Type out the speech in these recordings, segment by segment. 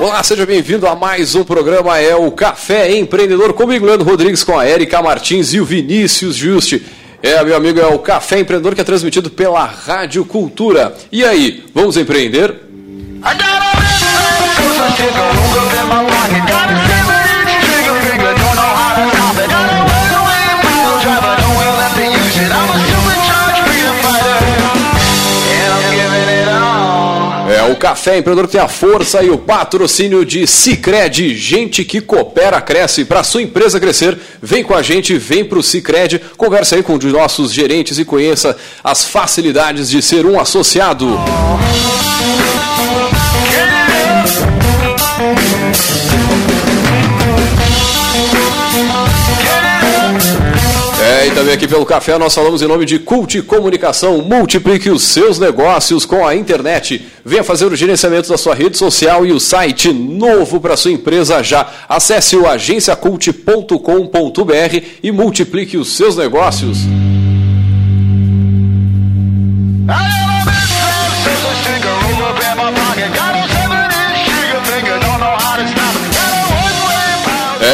Olá, seja bem-vindo a mais um programa, é o Café Empreendedor, comigo, Leandro Rodrigues, com a Erika Martins e o Vinícius Juste. É, meu amigo, é o Café Empreendedor que é transmitido pela Rádio Cultura. E aí, vamos empreender? Café Empreendedor tem a força e o patrocínio de Cicred, gente que coopera, cresce. Para sua empresa crescer, vem com a gente, vem para o Cicred, conversa aí com os nossos gerentes e conheça as facilidades de ser um associado. Também aqui pelo café nós falamos em nome de Cult Comunicação. Multiplique os seus negócios com a internet. Venha fazer o gerenciamento da sua rede social e o site novo para sua empresa já. Acesse o agenciacult.com.br e multiplique os seus negócios.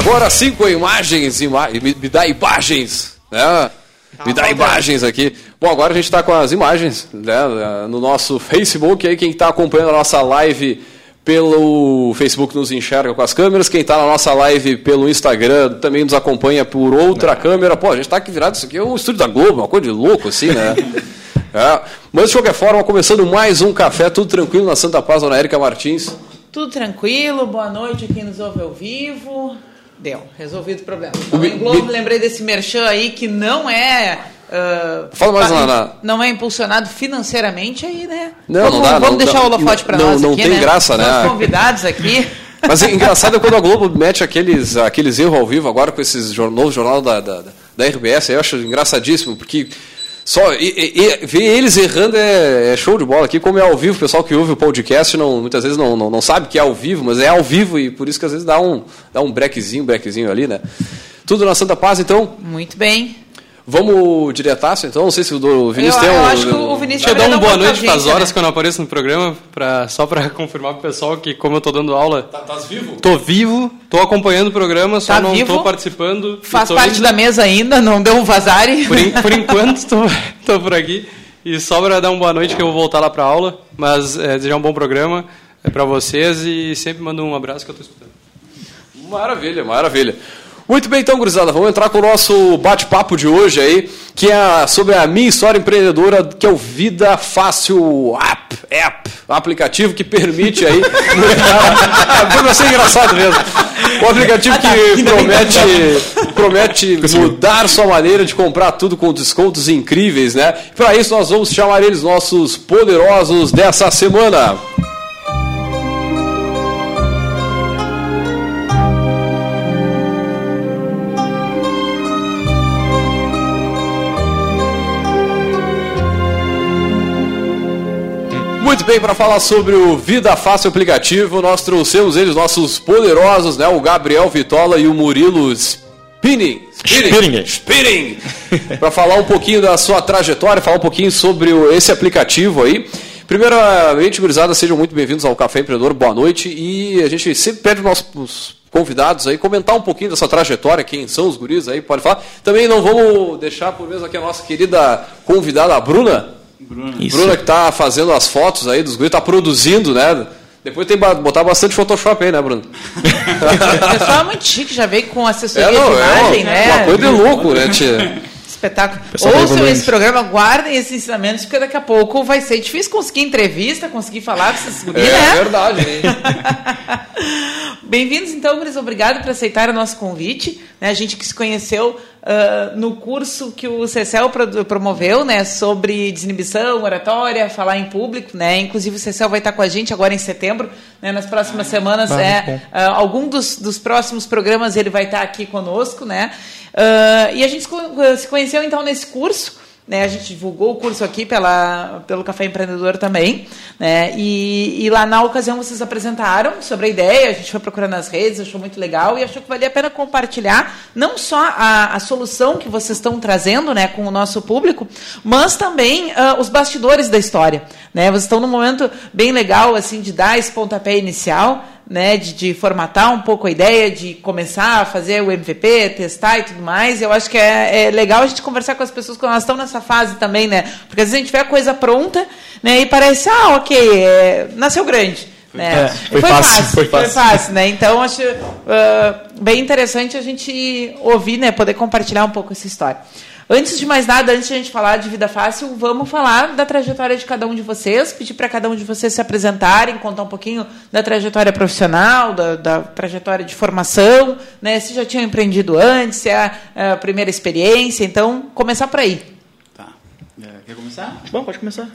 Agora sim com imagens, ima me, me, dá imagens, né? Me dá imagens aqui. Bom, agora a gente está com as imagens né, no nosso Facebook. Aí quem está acompanhando a nossa live pelo Facebook nos enxerga com as câmeras. Quem está na nossa live pelo Instagram também nos acompanha por outra câmera. Pô, a gente está aqui virado. Isso aqui é o estúdio da Globo, uma coisa de louco assim, né? é. Mas de qualquer forma, começando mais um café, tudo tranquilo na Santa Paz, Dona Érica Martins. Tudo tranquilo, boa noite a quem nos ouve ao vivo. Deu, resolvido o problema. Em Globo, me... lembrei desse merchan aí que não é. Uh, Fala mais lá, na... Não é impulsionado financeiramente aí, né? Não, vamos, não dá. Vamos não, deixar o holofote para nós não aqui, tem né? graça, né? Os convidados aqui. Mas é engraçado é quando a Globo mete aqueles, aqueles erros ao vivo agora com esses novo jornal da, da, da RBS, eu acho engraçadíssimo, porque só e, e, ver eles errando é, é, show de bola. Aqui, como é ao vivo, o pessoal que ouve o podcast não, muitas vezes não, não, não, sabe que é ao vivo, mas é ao vivo e por isso que às vezes dá um, dá um brequezinho, brequezinho ali, né? Tudo na Santa Paz, então? Muito bem. Vamos diretaço, então? Não sei se o Vinícius eu, tem um. Eu acho que o Vinícius Deixa eu dar uma boa noite para as horas né? que eu não apareço no programa, pra, só para confirmar pro pessoal que, como eu estou dando aula. Tá, tá vivo? Tô vivo, tô acompanhando o programa, só tá não tô participando. Faz parte indo. da mesa ainda, não deu um vazare. Por, in, por enquanto, tô, tô por aqui. E só para dar uma boa noite que eu vou voltar lá para aula, mas é, desejar um bom programa é, para vocês e sempre mando um abraço que eu estou escutando. Maravilha, maravilha. Muito bem, então, gurizada, vamos entrar com o nosso bate-papo de hoje aí, que é sobre a minha história empreendedora, que é o Vida Fácil App, app aplicativo que permite aí. Vai ser engraçado mesmo. O aplicativo que promete, promete mudar sua maneira de comprar tudo com descontos incríveis, né? Para isso, nós vamos chamar eles nossos poderosos dessa semana. Bem, para falar sobre o Vida Fácil aplicativo, nós trouxemos eles, nossos poderosos, né? O Gabriel Vitola e o Murilo Spinning. Spinning. Spinning. para falar um pouquinho da sua trajetória, falar um pouquinho sobre esse aplicativo aí. Primeiramente, gurizada, sejam muito bem-vindos ao Café Empreendedor, boa noite. E a gente sempre pede para os nossos convidados aí comentar um pouquinho dessa trajetória, quem são os guris aí, pode falar. Também não vamos deixar por mesmo aqui a nossa querida convidada, a Bruna. Bruna, Bruna que está fazendo as fotos aí dos guris, está produzindo, né? Depois tem que botar bastante Photoshop aí, né, Bruno? O pessoal é muito chique, já veio com assessoria É, não, de é imagem, uma, né? uma coisa de louco, né, tia? espetáculo. tá Ouçam esse programa, guardem esses ensinamentos, porque daqui a pouco vai ser difícil conseguir entrevista, conseguir falar com essas gurias, É, né? verdade, hein? Bem-vindos, então, Gris. Obrigado por aceitar o nosso convite. Né, a gente que se conheceu ah, no curso que o CECEL pro- promoveu, né, sobre desinibição, oratória, falar em público, né. Inclusive o CECEL vai estar com a gente agora em setembro, né, nas próximas semanas. Ah, muito é, ah, algum dos, dos próximos programas ele vai estar aqui conosco, né. Ah, e a gente se conheceu então nesse curso. Né, a gente divulgou o curso aqui pela, pelo Café Empreendedor também. Né, e, e lá na ocasião vocês apresentaram sobre a ideia, a gente foi procurando nas redes, achou muito legal e achou que valia a pena compartilhar não só a, a solução que vocês estão trazendo né, com o nosso público, mas também ah, os bastidores da história. Né, vocês estão num momento bem legal assim de dar esse pontapé inicial né, de, de formatar um pouco a ideia, de começar a fazer o MVP, testar e tudo mais. Eu acho que é, é legal a gente conversar com as pessoas quando elas estão nessa fase também, né? Porque às vezes a gente vê a coisa pronta, né, e parece, ah, ok, é, nasceu grande. Né? É, foi fácil, foi fácil. né? Então acho ah, bem interessante a gente ouvir, né, poder compartilhar um pouco essa história. Antes de mais nada, antes de a gente falar de vida fácil, vamos falar da trajetória de cada um de vocês, pedir para cada um de vocês se apresentarem, contar um pouquinho da trajetória profissional, da, da trajetória de formação, né? Se já tinham empreendido antes, se é a, a primeira experiência. Então, começar por aí. Tá. É, Quer começar? Bom, pode começar.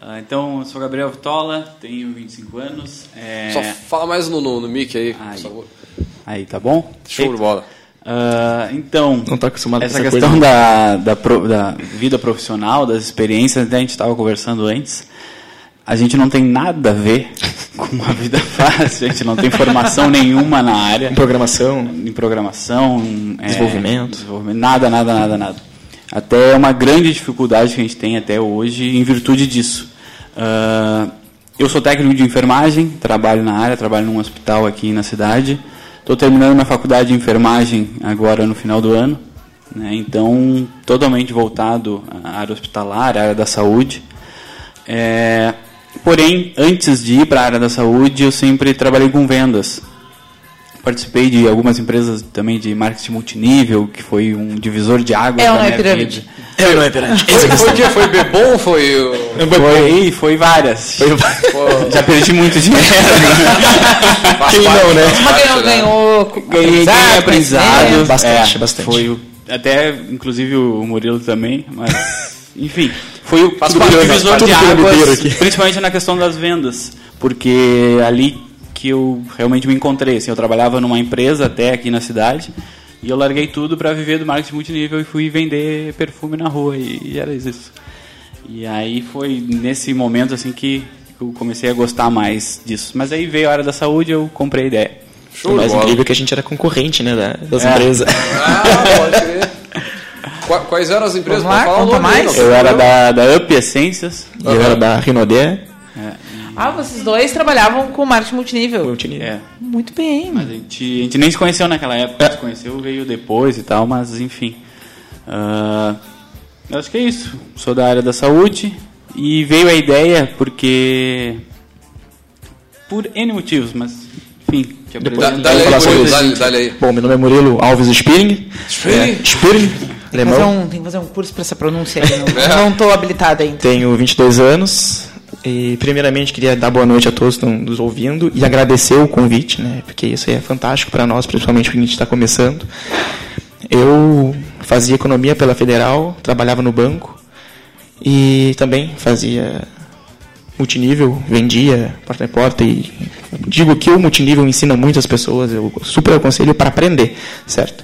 Ah, então, eu sou Gabriel Vitola, tenho 25 anos. é, Só fala mais no, no, no mic aí, por Aí. favor. Aí, tá bom? Show de bola. Ah, então, Não tá acostumado essa essa questão da, da, da vida profissional, das experiências, até a gente estava conversando antes, a gente não tem nada a ver com uma vida fácil, a gente não tem formação nenhuma na área. Em programação, em programação, é, Desenvolvimento. desenvolvimento, nada, nada, nada, nada. Até é uma grande dificuldade que a gente tem até hoje em virtude disso. Ah, eu sou técnico de enfermagem, trabalho na área, trabalho num hospital aqui na cidade. Estou terminando minha faculdade de enfermagem agora no final do ano. né, Então, totalmente voltado à área hospitalar, à área da saúde. É, porém, antes de ir para a área da saúde, eu sempre trabalhei com vendas. Participei de algumas empresas também de marketing multinível, que foi um divisor de água É é minha pirâmide? vida. Eu não é pirâmide. Foi, foi o quê? Foi Bebom? Foi o... Foi, foi várias. Já perdi muito dinheiro. Quem não, né? Mas ganhou, né? ganhou Ganhei, ganhei aprendizado. conhecimento. Bastante, É, bastante. Foi o- até, inclusive, o Murilo também, mas... Enfim, foi o Faz divisor de águas, aqui. principalmente na questão das vendas, porque ali que eu realmente me encontrei. Assim, eu trabalhava numa empresa até aqui na cidade e eu larguei tudo para viver do marketing multinível e fui vender perfume na rua e, e era isso. E aí foi nesse momento assim que eu comecei a gostar mais disso. Mas aí veio a área da saúde e eu comprei a ideia. Show o mais bola. incrível é que a gente era concorrente, né, da- das É. empresas. Ah, pode crer. Qua- Quais eram as empresas? Vamos lá, conta mais. Eu era da, da Up Essências. E eu era da Rinodé. Ah, vocês dois trabalhavam com marketing multinível. Multinível. É, Muito bem. mas a gente, a gente nem se conheceu naquela época, se conheceu veio depois e tal, mas enfim. Ah, eu acho que é isso. Sou da área da saúde e veio a ideia porque. Por N motivos, mas enfim, Depois- Dá- aí, Vamos falar dá-lhe isso. dá-lhe aí. Bom, meu nome é Murilo Alves Spiring. Spiring? É, Spiring, Tem que, um, tem que fazer um curso para essa pronúncia aí. É. Não, tô habilitada ainda. Tenho 22 anos. E primeiramente queria dar boa noite a todos que estão nos ouvindo e agradecer o convite, né? Porque isso é fantástico para nós, principalmente porque a gente está começando. Eu fazia economia pela Federal, trabalhava no banco e também fazia multinível, vendia porta a porta e digo que o multinível ensina muitas pessoas, eu super aconselho para aprender, certo?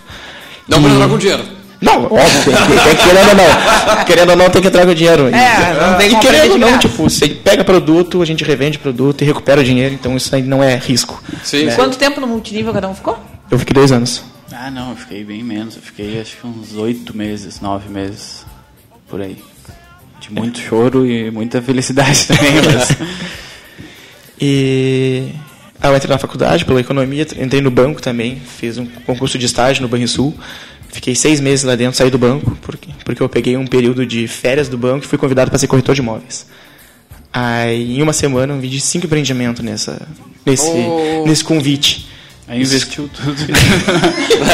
Não E- para entrar com dinheiro. Não, óbvio, tem, tem, tem, querendo ou não. Querendo ou não, tem que entrar com dinheiro. É, não tem e querendo ou não, tipo, você pega produto, a gente revende produto e recupera o dinheiro, então isso aí não é risco. Sim, sim. Quanto tempo no multinível cada um ficou? Eu fiquei dois anos. Ah, não, eu fiquei bem menos. Eu fiquei acho que uns oito meses, nove meses por aí. De muito choro e muita felicidade também, mas. E aí eu entrei na faculdade pela economia, entrei no banco também, fiz um concurso de estágio no Banrisul. Fiquei seis meses lá dentro, saí do banco, porque, porque eu peguei um período de férias do banco e fui convidado para ser corretor de imóveis. Aí, em uma semana, eu vendi cinco empreendimentos nessa, nesse, Oh. nesse convite. Aí investiu tudo.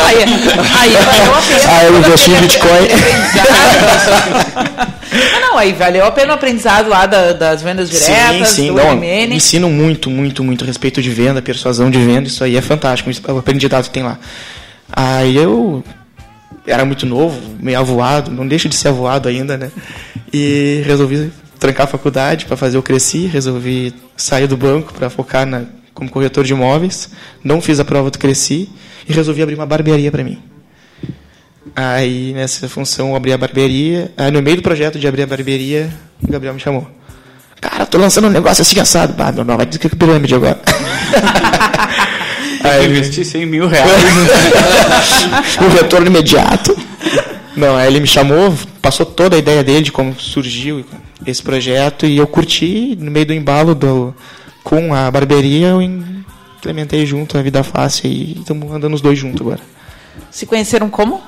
Aí, aí valeu a pena. Ah, eu investi em Bitcoin. Não, não, aí valeu a pena o aprendizado lá da- das vendas diretas, sim, sim. do Não, MN. ensino muito, muito, muito a respeito de venda, persuasão de venda. Isso aí é fantástico. isso- O aprendizado que tem lá. Aí eu era muito novo, meio avoado, não deixo de ser avoado ainda, né? E resolvi trancar a faculdade para fazer o Cresci, resolvi sair do banco para focar na, como corretor de imóveis, não fiz a prova do Cresci e resolvi abrir uma barbearia para mim. Aí, nessa função, eu abri a barbearia. Aí, no meio do projeto de abrir a barbearia, o Gabriel me chamou. Cara, tô lançando um negócio assim assado. Ah, meu, não, vai dizer que é pirâmide agora. Aí eu investi 100 mil reais. um retorno imediato. Não, aí ele me chamou, passou toda a ideia dele de como surgiu esse projeto e eu curti no meio do embalo do, com a barbearia, eu implementei junto a vida fácil e estamos andando os dois juntos agora. Se conheceram como?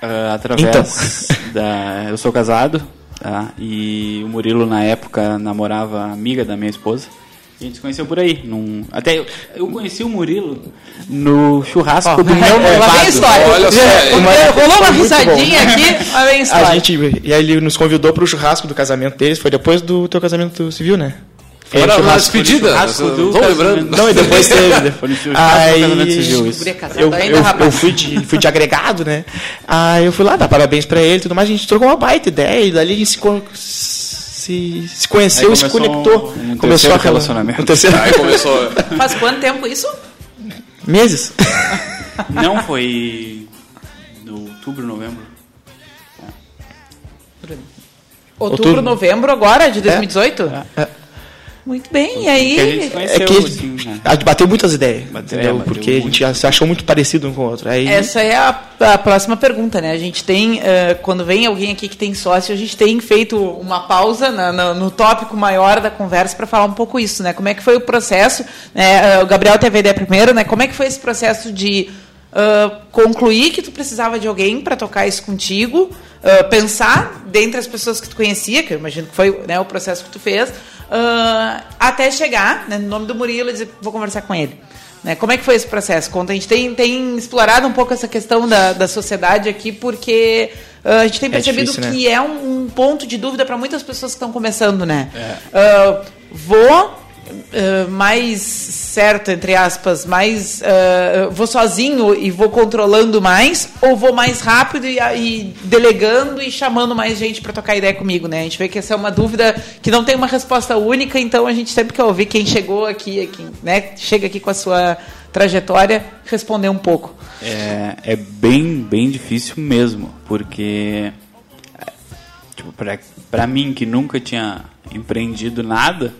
Ah, através da. Eu sou casado, tá? E o Murilo, na época, namorava amiga da minha esposa. A gente se conheceu por aí. Num... Até eu, eu conheci o Murilo no churrasco do meu Lá vem a noivado. história. Olha só, É, uma- Rolou uma risadinha bom. aqui, lá vem a A história. gente, e aí ele nos convidou para o churrasco do casamento deles, foi depois do teu casamento civil, né? Foi Era churrasco- despedida. do Tô lembrando. Não, e depois teve. Foi no churrasco do casamento civil, isso. Eu, ainda, eu, rapaz. eu fui, de, fui de agregado, né? Aí eu fui lá dar parabéns pra ele e tudo mais. A gente trocou uma baita ideia e dali a gente se, se, se conheceu e se conectou. um começou aquela- relacionamento. Um terceiro Aí começou. Faz quanto tempo isso? meses. Não, foi. No outubro, novembro. Outubro, Outubro. novembro agora, de 2018? É. Muito bem, e Que a gente aí... conheceu, É que assim, né? a gente bateu muitas ideias, entendeu? bateu Porque a gente se achou muito parecido um com o outro. Aí, Essa é a, a próxima pergunta, né? A gente tem, eh, quando vem alguém aqui que tem sócio, a gente tem feito uma pausa na- na- no tópico maior da conversa para falar um pouco isso, né? Como é que foi o processo? né? Eh, o Gabriel teve a ideia primeiro, né? Como é que foi esse processo de ah, concluir que tu precisava de alguém para tocar isso contigo, ah, pensar dentre as pessoas que tu conhecia, que eu imagino que foi né, o processo que tu fez, ah, até chegar né, no nome do Murilo e dizer, vou conversar com ele. Né? Como é que foi esse processo? Conta, a gente tem, tem explorado um pouco essa questão da, da sociedade aqui, porque ah, a gente tem É percebido difícil, né? que é um, um ponto de dúvida para muitas pessoas que estão começando, né? Ah, vou ah, mais certo, entre aspas, mais ah, vou sozinho e vou controlando mais, ou vou mais rápido e, e delegando e chamando mais gente para tocar ideia comigo, né? A gente vê que essa é uma dúvida que não tem uma resposta única, então a gente sempre quer ouvir quem chegou aqui, aqui né? Chega aqui com a sua trajetória, responder um pouco. É, é bem, bem difícil mesmo, porque tipo, pra mim que nunca tinha empreendido nada,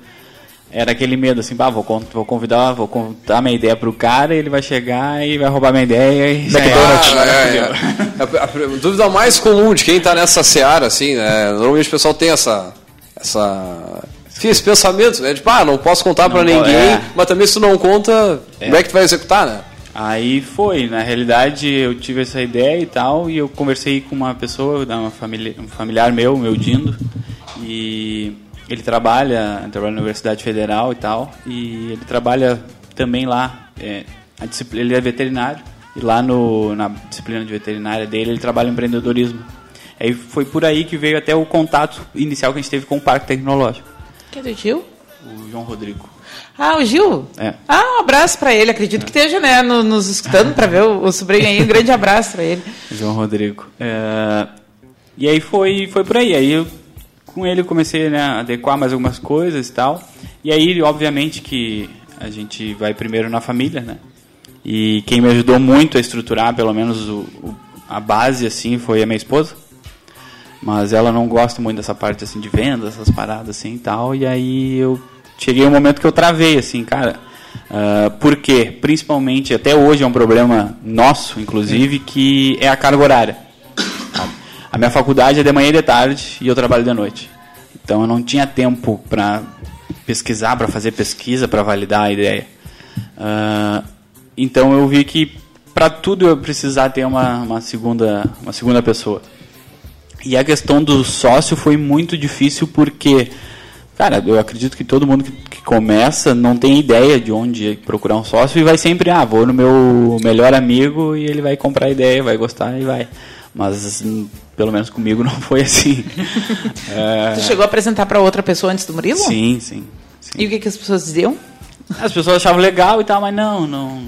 era aquele medo assim, bah, vou, vou convidar, vou contar minha ideia pro cara, ele vai chegar e vai roubar minha ideia e já Ah, era. é, é. A, a- a dúvida mais comum de quem está nessa seara, assim, né? Normalmente o pessoal tem essa. essa esse pensamento, né? Tipo, ah, não posso contar pra Não, ninguém, é. mas também se tu não conta, como é que tu vai executar, né? Aí foi, na realidade eu tive essa ideia e tal, e eu conversei com uma pessoa, uma família, um familiar meu, meu Dindo, e ele trabalha, trabalha na Universidade Federal e tal, e ele trabalha também lá, é, ele é veterinário, e lá no, na disciplina de veterinária dele ele trabalha em empreendedorismo. Aí foi por aí que veio até o contato inicial que a gente teve com o Parque Tecnológico, Que é do Gil? o João Rodrigo. Ah, o Gil? É. Ah, um abraço pra ele. Acredito que esteja né, no- nos escutando pra ver o, o sobrinho aí. Um grande abraço pra ele. João Rodrigo. É, e aí foi, foi por aí. Aí eu, com ele, comecei né, a adequar mais algumas coisas e tal. E aí, obviamente, que a gente vai primeiro na família, né? E quem me ajudou muito a estruturar, pelo menos, o, o- a base, assim, foi a minha esposa. Mas ela não gosta muito dessa parte, assim, de vendas, essas paradas, assim, e tal. E aí eu cheguei um momento que eu travei, assim, cara... ah, por quê? Principalmente, até hoje é um problema nosso, inclusive, que é a carga horária. A minha faculdade é de manhã e de tarde e eu trabalho de noite. Então eu não tinha tempo para pesquisar, para fazer pesquisa, para validar a ideia. Ah, então eu vi que para tudo eu precisar ter uma, uma, segunda, uma segunda pessoa. E a questão do sócio foi muito difícil porque Cara, eu acredito que todo mundo que, que começa não tem ideia de onde procurar um sócio e vai sempre, ah, vou no meu melhor amigo e ele vai comprar a ideia, vai gostar e vai. Mas pelo menos comigo não foi assim. É, Tu chegou a apresentar para outra pessoa antes do Murilo? sim, sim, sim. E o que, que as pessoas diziam? As pessoas achavam legal e tal, mas não, não,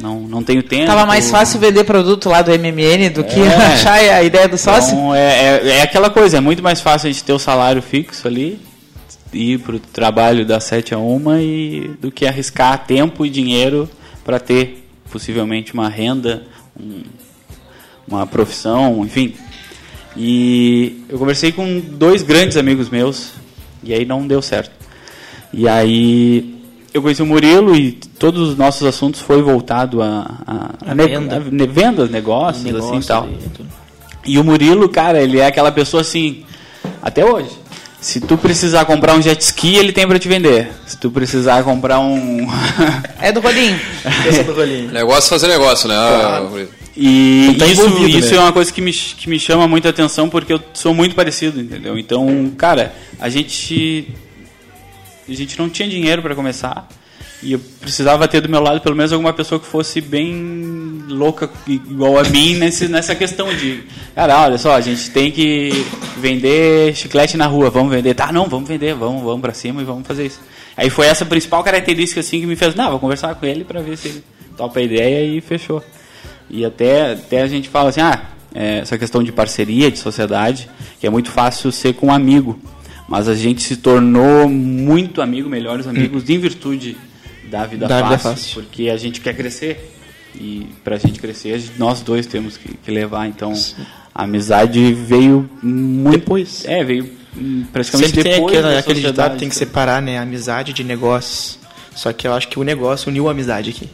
não, não tenho tempo. Tava mais fácil vender produto lá do MMN do que É. achar a ideia do sócio? Então, é, é, é aquela coisa, é muito mais fácil a gente ter o salário fixo ali, ir para o trabalho das 7 a 1 e, do que arriscar tempo e dinheiro para ter possivelmente uma renda, um- uma profissão, enfim. E eu conversei com dois grandes amigos meus e aí não deu certo. E aí eu conheci o Murilo e todos os nossos assuntos foi voltado a, a, A venda. a vendas, negócios, Negócio assim tal. e. E o Murilo, cara, ele é aquela pessoa assim, até hoje. Se tu precisar comprar um jet ski, ele tem pra te vender. Se tu precisar comprar um. É do Rolinho. Essa do rolinho. Negócio é fazer negócio, né? E Tá isso, envolvido, isso né? é uma coisa que me, que me chama muita atenção porque eu sou muito parecido, entendeu? Então, cara, a gente. A gente não tinha dinheiro pra começar. E eu precisava ter do meu lado pelo menos alguma pessoa que fosse bem louca igual a mim nesse, nessa questão de, cara, olha só, a gente tem que vender chiclete na rua, vamos vender. Tá, não, vamos vender, vamos, vamos pra cima e vamos fazer isso. Aí foi essa principal característica assim que me fez, não, vou conversar com ele pra ver se ele topa a ideia e fechou. E até, até a gente fala assim, ah, é, essa questão de parceria, de sociedade, que é muito fácil ser com um amigo. Mas a gente se tornou muito amigo, melhores amigos, em virtude da vida, Da fácil, vida fácil. Porque a gente quer crescer. E gente crescer, a gente- nós dois temos que, que levar. Então, a amizade veio muito... Depois. É, veio hum, praticamente Sempre tem depois da aquele ditado tem que separar né, amizade de negócios. Só que eu acho que o negócio uniu a amizade aqui.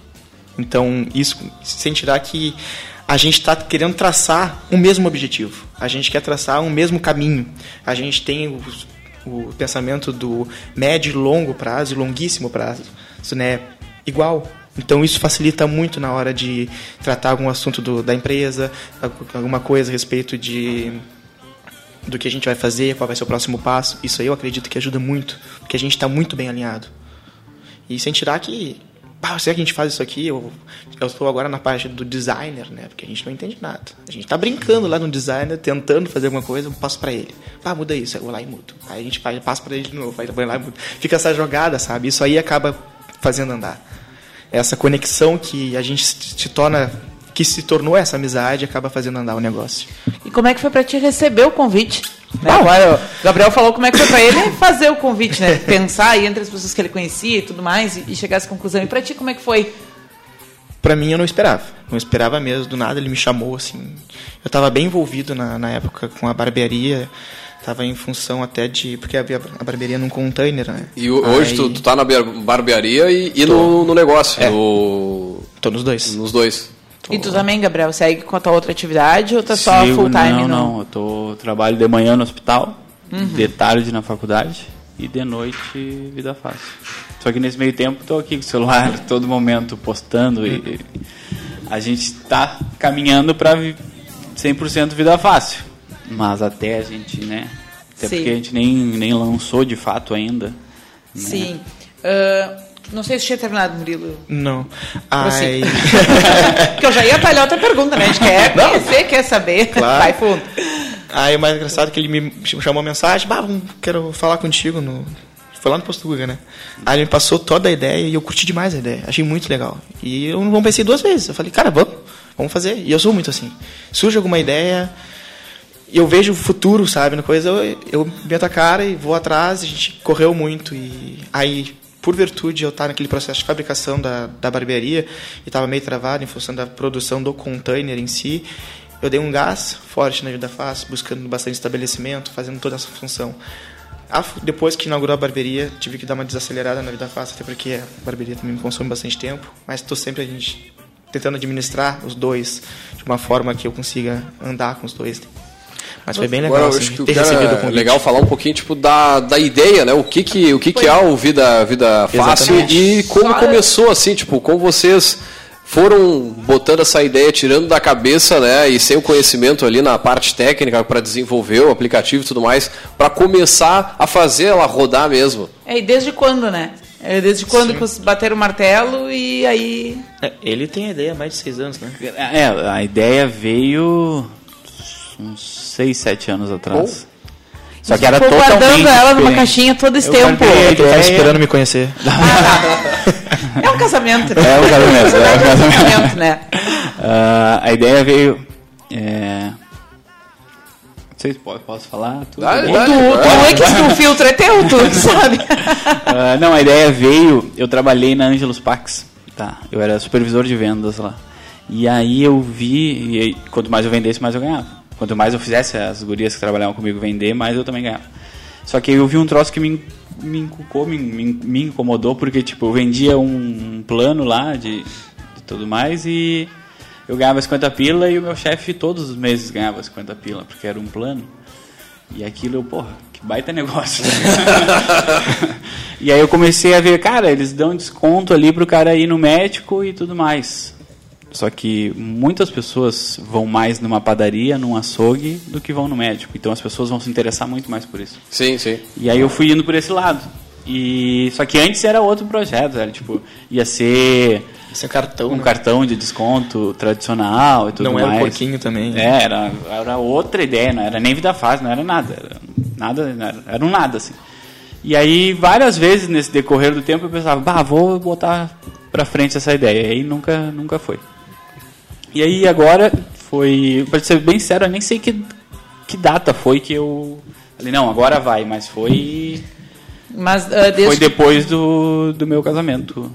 Então, isso sem tirar que a gente está querendo traçar um mesmo objetivo. A gente quer traçar um mesmo caminho. A gente tem o, o pensamento do médio e longo prazo e longuíssimo prazo. Isso né, igual. Então isso facilita muito na hora de tratar algum assunto do, da empresa, alguma coisa a respeito de do que a gente vai fazer, qual vai ser o próximo passo. Isso aí eu acredito que ajuda muito, porque a gente está muito bem alinhado. E sem tirar que, pá, será que a gente faz isso aqui? Eu estou agora na parte do designer, né? Porque a gente não entende nada. A gente está brincando lá no designer, tentando fazer alguma coisa, eu passo para ele. Pá, muda isso, eu vou lá e mudo. Aí a gente faz- passa para ele de novo, aí vai lá e muda. Fica essa jogada, sabe? Isso aí acaba fazendo andar. Essa conexão que a gente se torna que se tornou essa amizade acaba fazendo andar o negócio. E como é que foi pra te receber o convite? Né? Agora, o Gabriel falou como é que foi pra ele fazer o convite, né? Pensar aí entre as pessoas que ele conhecia e tudo mais e, e chegar a essa conclusão. E pra ti, como é que foi? Pra mim eu não esperava. Não esperava mesmo. Do nada ele me chamou, assim. Eu tava bem envolvido na, na época com a barbearia. Tava em função até de. Porque havia a barbearia num container, né? E hoje Aí- tu, tu tá na bar- barbearia e, e no, no negócio, É. no- Tô nos dois. nos dois. E tu também, Gabriel, segue com a tua outra atividade ou tá só Sigo- full time? Não, no- não. Eu tô, trabalho de manhã no hospital, Uhum. de tarde na faculdade e de noite vida fácil. Só que nesse meio tempo tô aqui com o celular todo momento postando e e a gente tá caminhando para 100% vida fácil. Mas até a gente, né? Até Sim. porque a gente nem, nem lançou de fato ainda. né? Sim. Ah, não sei se tinha terminado, Murilo. Não. Aí. Porque eu já ia talhar outra pergunta, né? A gente quer conhecer, quer saber. Claro. Vai fundo. Aí o mais engraçado é que ele me chamou mensagem, bah, quero falar contigo no. Foi lá no Posto Guga, né? Aí ele me passou toda a ideia e eu curti demais a ideia. Achei muito legal. E eu não pensei duas vezes. Eu falei, cara, vamos, vamos fazer. E eu sou muito assim. Surge alguma ideia, eu vejo o futuro, sabe, na coisa, eu, eu meto a cara e vou atrás, a gente correu muito e aí, por virtude de eu estar naquele processo de fabricação da, da barbearia e estava meio travado em função da produção do container em si, eu dei um gás forte na vida fácil, buscando bastante estabelecimento, fazendo toda essa função. Depois que inaugurou a barbearia, tive que dar uma desacelerada na vida fácil, até porque a barbearia também me consome bastante tempo, mas estou sempre a gente tentando administrar os dois de uma forma que eu consiga andar com os dois. Mas foi bem legal Agora, assim, acho que o ter recebido o é convite. legal falar um pouquinho tipo da, da ideia, né? O que que o que que é o vida vida fácil Exatamente. e como Só- começou assim, tipo, como vocês foram botando essa ideia, tirando da cabeça, né, e sem o conhecimento ali na parte técnica para desenvolver o aplicativo e tudo mais, para começar a fazer ela rodar mesmo? É, e desde quando, né? É, desde quando que vocês bateram o martelo e aí. É, ele tem a ideia há mais de seis anos, né? É, a ideia veio uns 6, 7 anos atrás. Só que era totalmente guardando ela numa diferente. caixinha todo esse Eu tempo. Ele ideia- esperando me conhecer. É um casamento, né? É um casamento, é um É um casamento. casamento, né? Ah, a ideia veio. É... Não sei se posso falar. Tudo Dá, bem? dá. Tu, tu é que se o filtro é teu, tu sabe? Ah, não, a ideia veio. Eu trabalhei na Angelus Pax. Tá, eu era supervisor de vendas lá. E aí eu vi. E aí, quanto mais eu vendesse, mais eu ganhava. Quanto mais eu fizesse as gurias que trabalhavam comigo vender, mais eu também ganhava. Só que eu vi um troço que me, me inculcou, me, me, me incomodou, porque tipo, eu vendia um plano lá de, de tudo mais e eu ganhava 50 pila e o meu chefe todos os meses ganhava 50 pila, porque era um plano. E aquilo eu, porra, que baita negócio. e aí eu comecei a ver, cara, eles dão desconto ali pro cara ir no médico e tudo mais. Só que muitas pessoas vão mais numa padaria, num açougue, do que vão no médico. Então as pessoas vão se interessar muito mais por isso. Sim, sim. E aí eu fui indo por esse lado. E só que antes era outro projeto, era tipo, ia ser Esse é cartão. um né? cartão de desconto tradicional e tudo Não mais. era o porquinho também. É, era, era outra ideia, não era nem vida fácil, não era nada. Era, nada, não era, era um nada, assim. E aí, várias vezes nesse decorrer do tempo, eu pensava, bah, vou botar pra frente essa ideia. E aí nunca, nunca foi. E aí agora foi, pra ser bem sério, eu nem sei que, que data foi que eu falei, não, agora vai, mas foi, Mas ah, desde foi depois do, do meu casamento.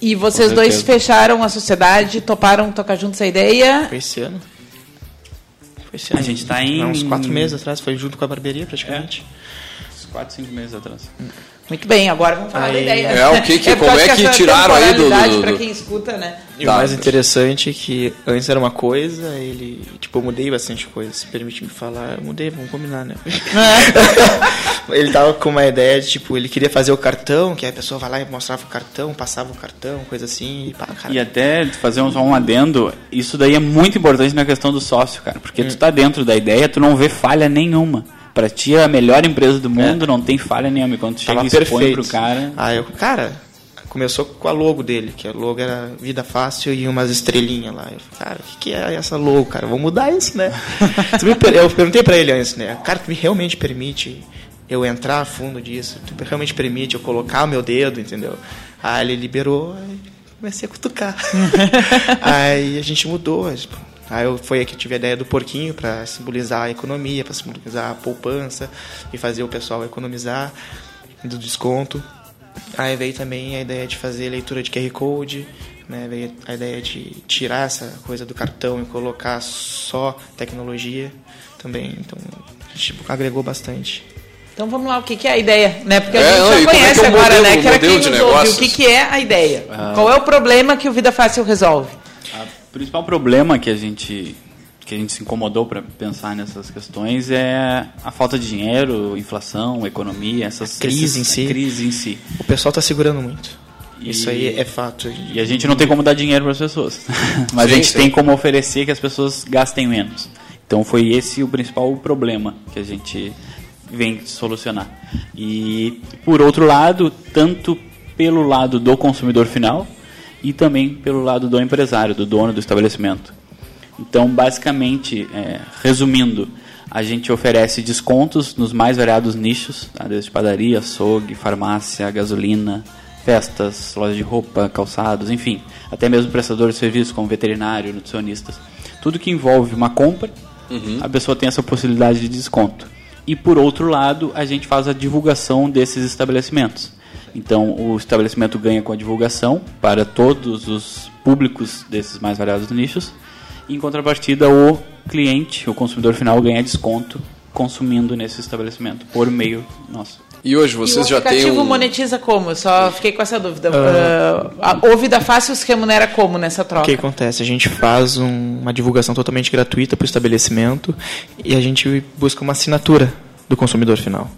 E vocês dois fecharam a sociedade, toparam tocar junto essa ideia. Foi esse ano. Foi esse A ano. gente tá em- Há uns quatro meses atrás, foi junto com a barbearia praticamente. Uns 4, 5 meses atrás. Muito bem, agora vamos falar da Aí- ideia. É, o que que- porque como é que tiraram aí do- do- pra do- quem escuta, né? E Tá. o mais interessante é que antes era uma coisa, ele. Tipo, eu mudei bastante coisa. Se permite me falar, eu mudei, vamos combinar, né? ele tava com uma ideia de, tipo, ele queria fazer o cartão, que a pessoa vai lá e mostrava o cartão, passava o cartão, coisa assim, e pá, cara. E até fazer um, só um adendo, isso daí é muito importante na questão do sócio, cara. Porque tu tá dentro da ideia, tu não vê falha nenhuma. Pra ti é a melhor empresa do mundo, não tem falha nenhuma. E quando tu chega e expõe perfeito. pro cara. Aí eu, cara, começou com a logo dele, que a logo era Vida Fácil e umas estrelinhas lá. Eu falei, cara, o que, que é essa logo, cara? Vamos mudar isso, né? Eu perguntei pra ele antes, né? Cara, tu me realmente permite eu entrar a fundo disso? Tu realmente permite eu colocar o meu dedo, entendeu? Aí ele liberou, aí comecei a cutucar. aí a gente mudou. Aí eu, foi aí que eu tive a ideia do porquinho para simbolizar a economia, para simbolizar a poupança e fazer o pessoal economizar do desconto. Aí veio também a ideia de fazer leitura de QR Code, né? veio a ideia de tirar essa coisa do cartão e colocar só tecnologia também. Então, a gente agregou bastante. Então vamos lá, o que, que é a ideia, né? Porque a É, gente não, já é conhece que é agora, modelo- né? Que era quem nos ouve. O que, que é a ideia? Qual é o problema que o Vida Fácil resolve? O principal problema que a gente que a gente se incomodou para pensar nessas questões é a falta de dinheiro, inflação, economia, essas A crise em si. crise em si. O pessoal está segurando muito. E- Isso aí é fato. E a gente não tem como dar dinheiro para as pessoas, mas Sim, a gente sim. tem como oferecer que as pessoas gastem menos. Então foi esse o principal problema que a gente vem solucionar. E por outro lado, tanto pelo lado do consumidor final e também pelo lado do empresário, do dono do estabelecimento. Então, basicamente, é, resumindo, a gente oferece descontos nos mais variados nichos, tá? desde padaria, açougue, farmácia, gasolina, festas, lojas de roupa, calçados, enfim, até mesmo prestadores de serviços como veterinário, nutricionistas. Tudo que envolve uma compra, a pessoa tem essa possibilidade de desconto. E por outro lado, a gente faz a divulgação desses estabelecimentos. Então, o estabelecimento ganha com a divulgação para todos os públicos desses mais variados nichos. E, em contrapartida, o cliente, o consumidor final, ganha desconto consumindo nesse estabelecimento por meio nosso. E hoje vocês e o já têm aplicativo um... monetiza como? Eu Só fiquei com essa dúvida. Ah, o Vida Fácil se remunera como nessa O troca? que acontece? A gente faz um- uma divulgação totalmente gratuita para o estabelecimento e a gente busca uma assinatura do consumidor final.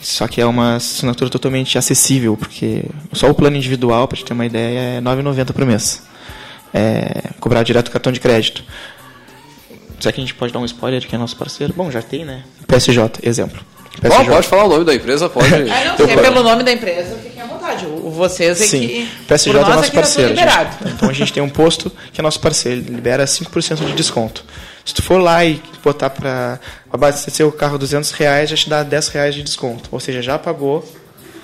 Só que é uma assinatura totalmente acessível, porque só o plano individual, para te ter uma ideia, é R$ 9,90 por mês. é, cobrar direto o cartão de crédito. Será que a gente pode dar um spoiler de quem é nosso parceiro? Bom, já tem, né? PSJ, exemplo. Bom, PSJ. pode falar o nome da empresa, pode. Ah, não, é pelo nome da empresa, O, vocês é Sim, que. o PSJ por é nós nosso parceiro. Então a gente tem um posto que é nosso parceiro, ele libera 5% de desconto. Se tu for lá e botar para abastecer o carro 200 reais, já te dá 10 reais de desconto. Ou seja, já pagou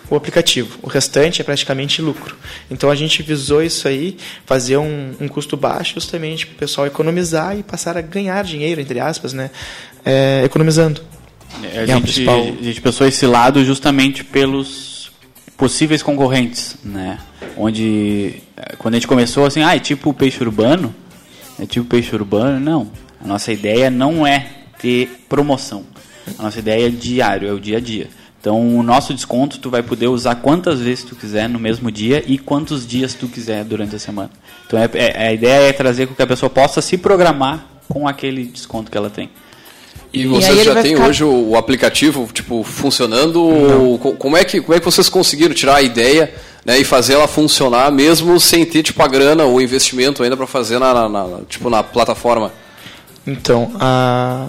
o aplicativo. O restante é praticamente lucro. Então a gente visou isso aí, fazer um, um custo baixo justamente para o pessoal economizar e passar a ganhar dinheiro, entre aspas, né? É, economizando. É, A, É gente, a gente pensou esse lado justamente pelos possíveis concorrentes, né? Onde, eh, quando a gente começou assim, ah, é tipo peixe urbano, é tipo peixe urbano, não. A nossa ideia não é ter promoção. A nossa ideia é diário, é o dia a dia. Então, o nosso desconto tu vai poder usar quantas vezes tu quiser no mesmo dia e quantos dias tu quiser durante a semana. Então, é, é- a ideia é trazer com que a pessoa possa se programar com aquele desconto que ela tem. E E vocês ele já têm ficar- hoje o, o aplicativo, tipo, funcionando? ou co- Como é, que, como é que vocês conseguiram tirar a ideia né, e fazer ela funcionar mesmo sem ter, tipo, a grana ou investimento ainda para fazer na, na- na- tipo, na plataforma? Então, a,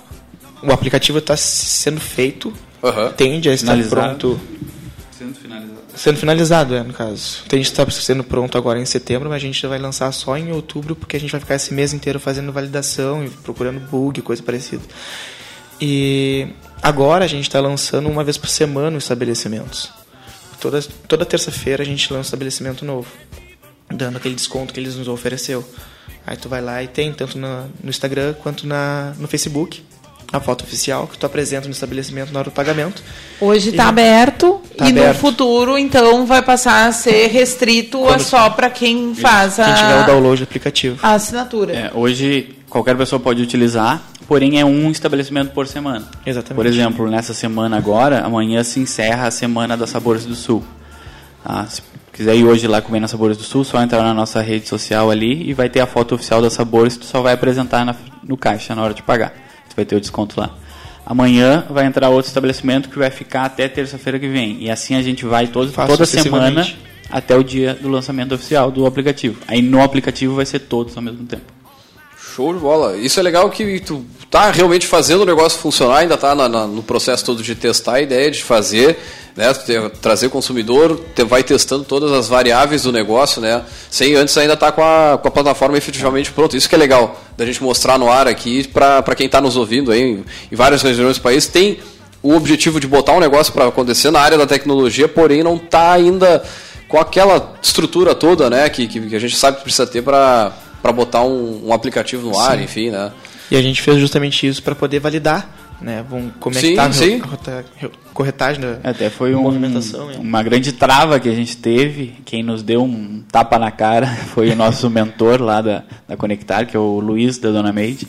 o aplicativo está sendo feito, Aham. tende a estar Finalizado. pronto Sendo finalizado. Sendo finalizado, é, no caso. Tem que estar sendo pronto agora em setembro, mas a gente vai lançar só em outubro, porque a gente vai ficar esse mês inteiro fazendo validação e procurando bug, coisa parecida. E agora a gente está lançando uma vez por semana os estabelecimentos. Toda, toda terça-feira a gente lança um estabelecimento novo, dando aquele desconto que eles nos ofereceu. Aí tu vai lá e tem, tanto na- no Instagram quanto na, no Facebook, a foto oficial que tu apresenta no estabelecimento na hora do pagamento. Hoje está aberto Tá e no aberto. futuro, então, vai passar a ser restrito a Quando- só para quem faz Quem tiver o a, download do aplicativo. a assinatura. É, hoje qualquer pessoa pode utilizar, porém é um estabelecimento por semana. Exatamente. Por exemplo, nessa semana agora, amanhã se encerra a semana da Sabores do Sul. Tá? Se quiser ir hoje lá comer na Sabores do Sul, só entrar na nossa rede social ali e vai ter a foto oficial da Sabores, tu só vai apresentar na- no caixa na hora de pagar. Tu vai ter o desconto lá. Amanhã vai entrar outro estabelecimento que vai ficar até terça-feira que vem. E assim a gente vai todo, toda semana até o dia do lançamento oficial do aplicativo. Aí no aplicativo vai ser todos ao mesmo tempo. Show de bola. Isso é legal que tu tá realmente fazendo o negócio funcionar, ainda tá na- na- no processo todo de testar a ideia de fazer, né? trazer o consumidor, te- vai testando todas as variáveis do negócio, né? Sem antes ainda estar com, a, com a plataforma efetivamente pronta. Isso que é legal da gente mostrar no ar aqui para quem está nos ouvindo aí em, em várias regiões do país. Tem o objetivo de botar um negócio para acontecer na área da tecnologia, porém não está ainda com aquela estrutura toda, né? Que, que, que a gente sabe que precisa ter para para botar um, um aplicativo no ar, enfim, né? E a gente fez justamente isso para poder validar, né? Vamos, como é Sim, tá a sim. corretagem da Até foi um, movimentação. hein? uma grande trava que a gente teve. Quem nos deu um tapa na cara foi o nosso mentor lá da, da Conectar, que é o Luiz da Dona Meide.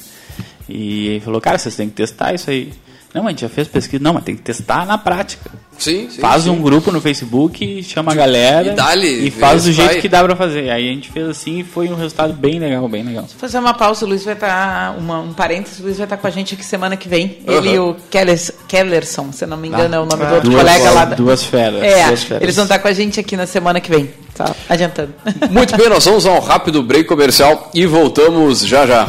E ele falou, cara, vocês têm que testar isso aí. Não, a gente já fez pesquisa. Não, mas tem que testar na prática. Sim, sim. faz sim. um grupo no Facebook, chama a galera e e faz do jeito vai. que dá pra fazer. Aí a gente fez assim e foi um resultado bem legal, bem legal. Vou fazer uma pausa, o Luiz vai estar. Uma, um parênteses, o Luiz vai estar com a gente aqui semana que vem. Ele e o Kellers, Kellerson, se não me engano, é o nome do outro duas, colega lá. Da... duas feras. É, duas feras. eles vão estar com a gente aqui na semana que vem. Tá adiantando. Muito bem, nós vamos a um rápido break comercial e voltamos já já.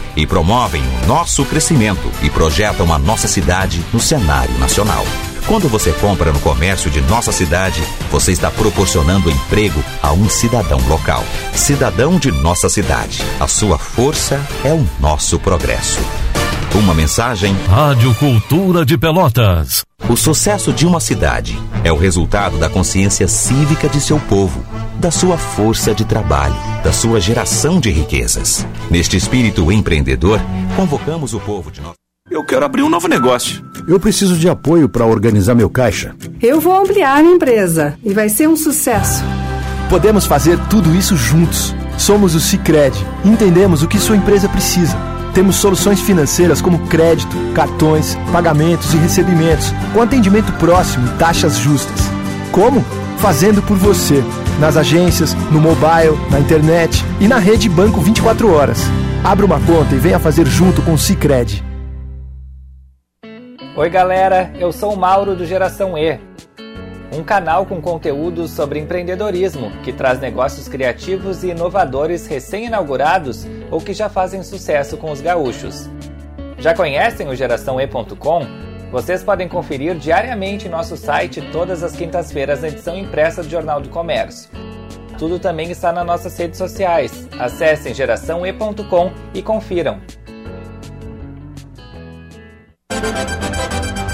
e promovem o nosso crescimento e projetam a nossa cidade no cenário nacional. Quando você compra no comércio de nossa cidade, você está proporcionando emprego a um cidadão local. Cidadão de nossa cidade. A sua força é o nosso progresso. Uma mensagem Rádio Cultura de Pelotas. o sucesso de uma cidade é o resultado da consciência cívica de seu povo, da sua força de trabalho, da sua geração de riquezas. Neste espírito empreendedor, convocamos o povo de nossa Eu quero abrir um novo negócio. Eu preciso de apoio para organizar meu caixa. Eu vou ampliar minha empresa e vai ser um sucesso. Podemos fazer tudo isso juntos. Somos o Cicred. Entendemos o que sua empresa precisa. Temos soluções financeiras como crédito, cartões, pagamentos e recebimentos, com atendimento próximo e taxas justas. Como? Fazendo por você. Nas agências, no mobile, na internet e na rede Banco 24 horas. Abra uma conta e venha fazer junto com o Cicred. Oi, galera, eu sou o Mauro do Geração E, um canal com conteúdos sobre empreendedorismo que traz negócios criativos e inovadores recém-inaugurados ou que já fazem sucesso com os gaúchos. Já conhecem o GeraçãoE.com? Vocês podem conferir diariamente em nosso site todas as quintas-feiras na edição impressa do Jornal do Comércio. Tudo também está nas nossas redes sociais. Acessem geraçãoe.com e confiram.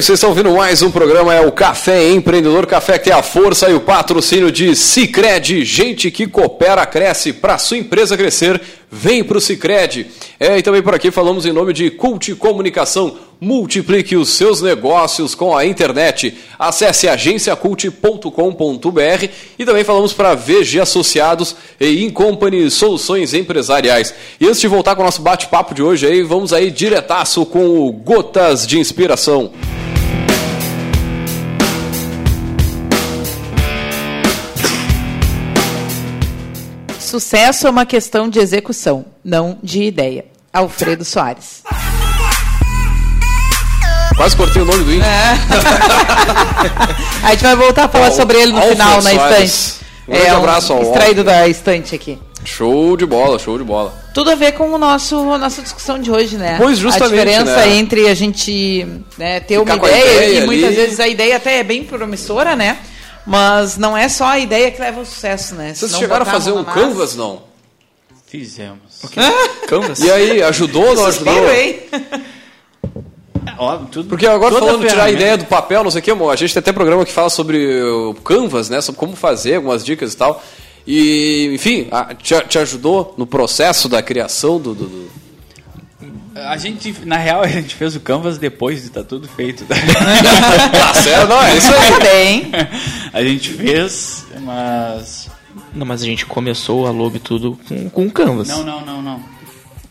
Bem, vocês estão ouvindo mais um programa, é o Café Empreendedor, café que tem a força e o patrocínio de Cicred, gente que coopera, cresce, para sua empresa crescer, vem para o Cicred. É, e também por aqui falamos em nome de Cult Comunicação, multiplique os seus negócios com a internet. Acesse agenciacult.com.br e também falamos para VG Associados e Incompany Soluções Empresariais. E antes de voltar com o nosso bate-papo de hoje aí, vamos aí diretaço com o Gotas de Inspiração. Sucesso é uma questão de execução, não de ideia. Alfredo Soares. Quase cortei o nome do índio. É. a gente vai voltar a falar Al- sobre ele no Alfred final, na Soares. estante. Um grande é abraço ao extraído da estante aqui. Show de bola, show de bola. Tudo a ver com o nosso, a nossa discussão de hoje, né? Pois, justamente, A diferença né? entre a gente né, ter Ficar uma ideia, ideia e muitas ali. vezes a ideia até é bem promissora, né? Mas não é só a ideia que leva ao sucesso, né? Vocês Se não chegaram a fazer um massa- canvas, não? Fizemos. Canvas? E aí, ajudou ou não ajudou? Espero, hein? Ó, tudo, Porque agora falando de tirar a ideia do papel, não sei o que, amor, a gente tem até programa que fala sobre o Canvas, né? Sobre como fazer, algumas dicas e tal. E, enfim, a- te, te ajudou no processo da criação do. do- do- A gente, na real, a gente fez o Canvas depois de estar tudo feito. Tá certo, não, é isso aí. Tá bem. A gente fez, mas. Não, mas a gente começou a logo e tudo com, com Canvas. Não, não, não, não.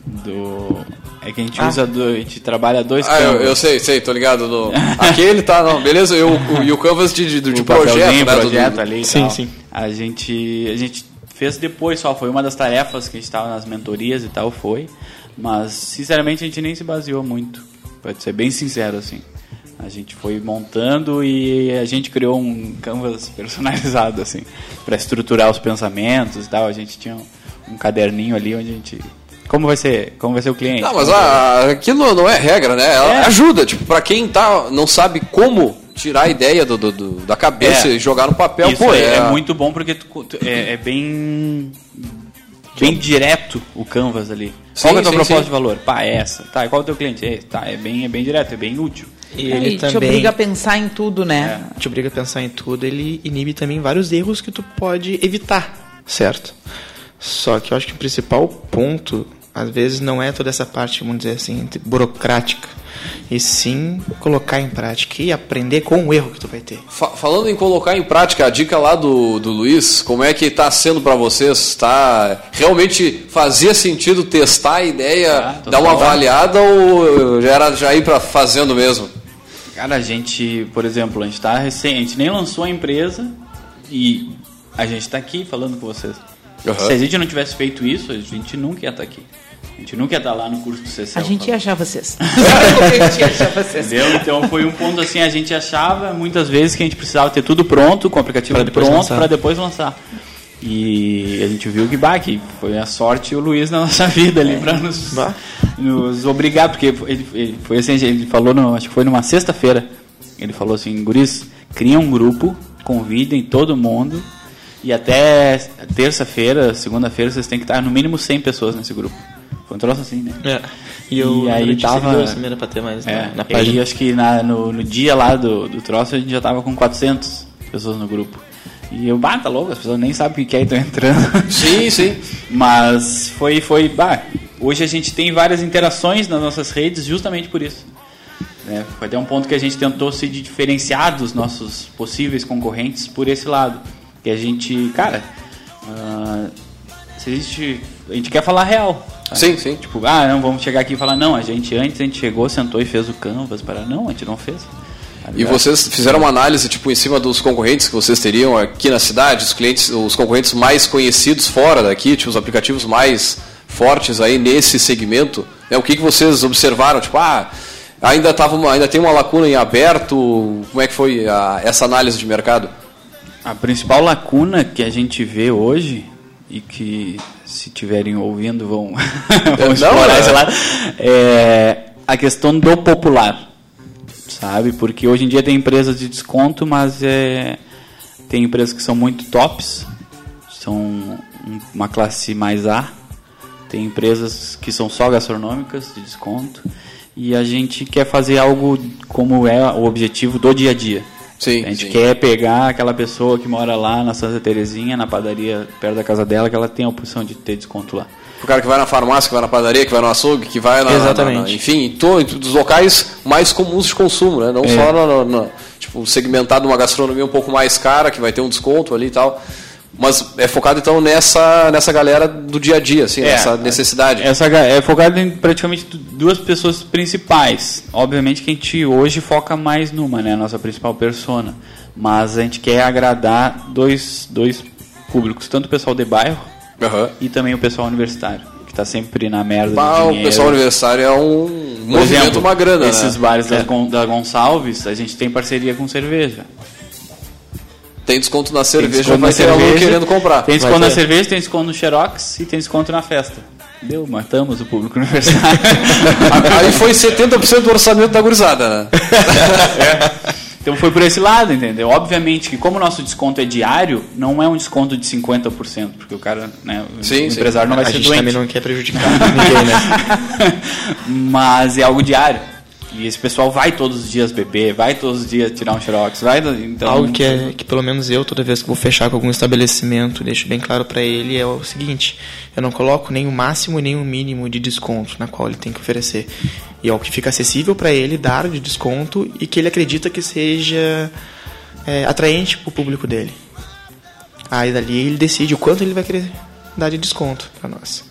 Do. É que a gente usa do. A gente trabalha dois Ah, eu, eu sei, sei, tô ligado. No... Aquele tá, não, beleza? E o, e o Canvas de, de, de o projeto, né? projeto do- ali e Sim, tal. sim. A gente, a gente fez depois só, foi uma das tarefas que a gente estava nas mentorias e tal, foi. Mas, sinceramente, a gente nem se baseou muito. Pode ser bem sincero, assim. A gente foi montando e a gente criou um canvas personalizado, assim, para estruturar os pensamentos e tal. A gente tinha um, caderninho ali onde a gente... Como vai ser, como vai ser o cliente? Não, mas vai- ah, aquilo não é regra, né? Ela É. ajuda, tipo, pra quem tá, não sabe como tirar a ideia do, do- do- da cabeça É. e jogar no papel, Isso pô, é, é, é muito bom porque tu- tu- é, é bem bem direto o canvas ali. Sim, qual é a tua sim, proposta sim. de valor? Pá, é essa. Tá, e qual é o teu cliente? É, tá, é bem, é bem direto, é bem útil. E É, ele e te também obriga a pensar em tudo, né? É. te obriga a pensar em tudo, ele inibe também vários erros que tu pode evitar, certo? Só que eu acho que o principal ponto, às vezes, não é toda essa parte, vamos dizer assim, burocrática, e sim colocar em prática e aprender com o erro que tu vai ter. Fa- falando em colocar em prática, a dica lá do, do Luiz, como é que tá sendo pra vocês? Tá, realmente fazia sentido testar a ideia, Ah, dar uma avaliada ou já era já ir pra fazendo mesmo? Cara, a gente, por exemplo, a gente tá recém, a gente nem lançou a empresa e a gente tá aqui falando com vocês. Aham. Se a gente não tivesse feito isso, a gente nunca ia estar aqui. A gente nunca ia estar lá no curso do CCL. A gente ia achar vocês. a gente ia achar vocês. Entendeu? Então foi um ponto assim, a gente achava muitas vezes que a gente precisava ter tudo pronto, com o aplicativo pronto para depois lançar. E a gente viu que, bah, que foi a sorte e o Luiz na nossa vida ali para nos, nos obrigar, porque ele, ele foi assim, ele falou, no, acho que foi numa sexta-feira, ele falou assim, guris, cria um grupo, convidem todo mundo e até terça-feira, segunda-feira, vocês têm que estar no mínimo 100 pessoas nesse grupo. Foi um troço assim, né? É. E, eu, e aí tava. Também era pra ter mais é, na, na e página. aí acho que na, no, no dia lá do, do troço a gente já tava com 400 pessoas no grupo. E eu, bah, tá louco, as pessoas nem sabem o que é e estão entrando. Sim, sim. Mas foi, foi, bah, hoje a gente tem várias interações nas nossas redes justamente por isso. Né? Foi até um ponto que a gente tentou se diferenciar dos nossos possíveis concorrentes por esse lado. Que a gente, cara, ah, se a gente, a gente quer falar real. Sabe? Sim, sim. Tipo, ah, não, vamos chegar aqui e falar, não, a gente antes a gente chegou, sentou e fez o canvas para. Não, a gente não fez. Tá E vocês fizeram uma análise tipo em cima dos concorrentes que vocês teriam aqui na cidade, os clientes, os concorrentes mais conhecidos fora daqui, tipo os aplicativos mais fortes aí nesse segmento. Né? O que, que vocês observaram? Tipo, ah, ainda tava uma, ainda tem uma lacuna em aberto. Como é que foi a- essa análise de mercado? A principal lacuna que a gente vê hoje, e que se estiverem ouvindo vão, vão explorar lado, é a questão do popular. Sabe? Porque hoje em dia tem empresas de desconto, mas é, tem empresas que são muito tops, são um- uma classe mais A, tem empresas que são só gastronômicas de desconto, e a gente quer fazer algo como é o objetivo do dia a dia. Sim, A gente sim. quer pegar aquela pessoa que mora lá na Santa Terezinha, na padaria perto da casa dela, que ela tem a opção de ter desconto lá. O cara que vai na farmácia, que vai na padaria, que vai no açougue, que vai na. Exatamente. na- na- enfim, em to- em dos locais mais comuns de consumo, né? Não É. só na, na- tipo, segmentado uma gastronomia um pouco mais cara, que vai ter um desconto ali e tal. Mas é focado então nessa, nessa galera do dia a dia, assim, É, nessa necessidade. Essa é focado em praticamente du- duas pessoas principais. Obviamente que a gente hoje foca mais numa, né? A nossa principal persona. Mas a gente quer agradar dois, dois públicos, tanto o pessoal de bairro e também o pessoal universitário, que está sempre na merda Bah, do o pessoal universitário é um Por movimento, exemplo, uma grana, Esses né? bares É. Gon- da Gonçalves, a gente tem parceria com cerveja. Tem desconto na cerveja, desconto vai na ter aluno cerveja, querendo comprar. Tem desconto na cerveja, tem desconto no Xerox e tem desconto na festa. Deu, matamos o público universitário. Aí foi 70% do orçamento da gurizada, né? Então foi por esse lado, entendeu? Obviamente que como o nosso desconto é diário, não é um desconto de 50%, porque o cara, né, o Sim, o sim. empresário não vai a ser gente doente. também não quer prejudicar ninguém, né? Mas é algo diário. E esse pessoal vai todos os dias beber, vai todos os dias tirar um xerox, vai, então Algo que, é, que pelo menos eu, toda vez que vou fechar com algum estabelecimento, deixo bem claro para ele é o seguinte: eu não coloco nem o máximo nem o mínimo de desconto na qual ele tem que oferecer. E é o que fica acessível para ele dar de desconto e que ele acredita que seja é, atraente para o público dele. Aí dali ele decide o quanto ele vai querer dar de desconto para nós.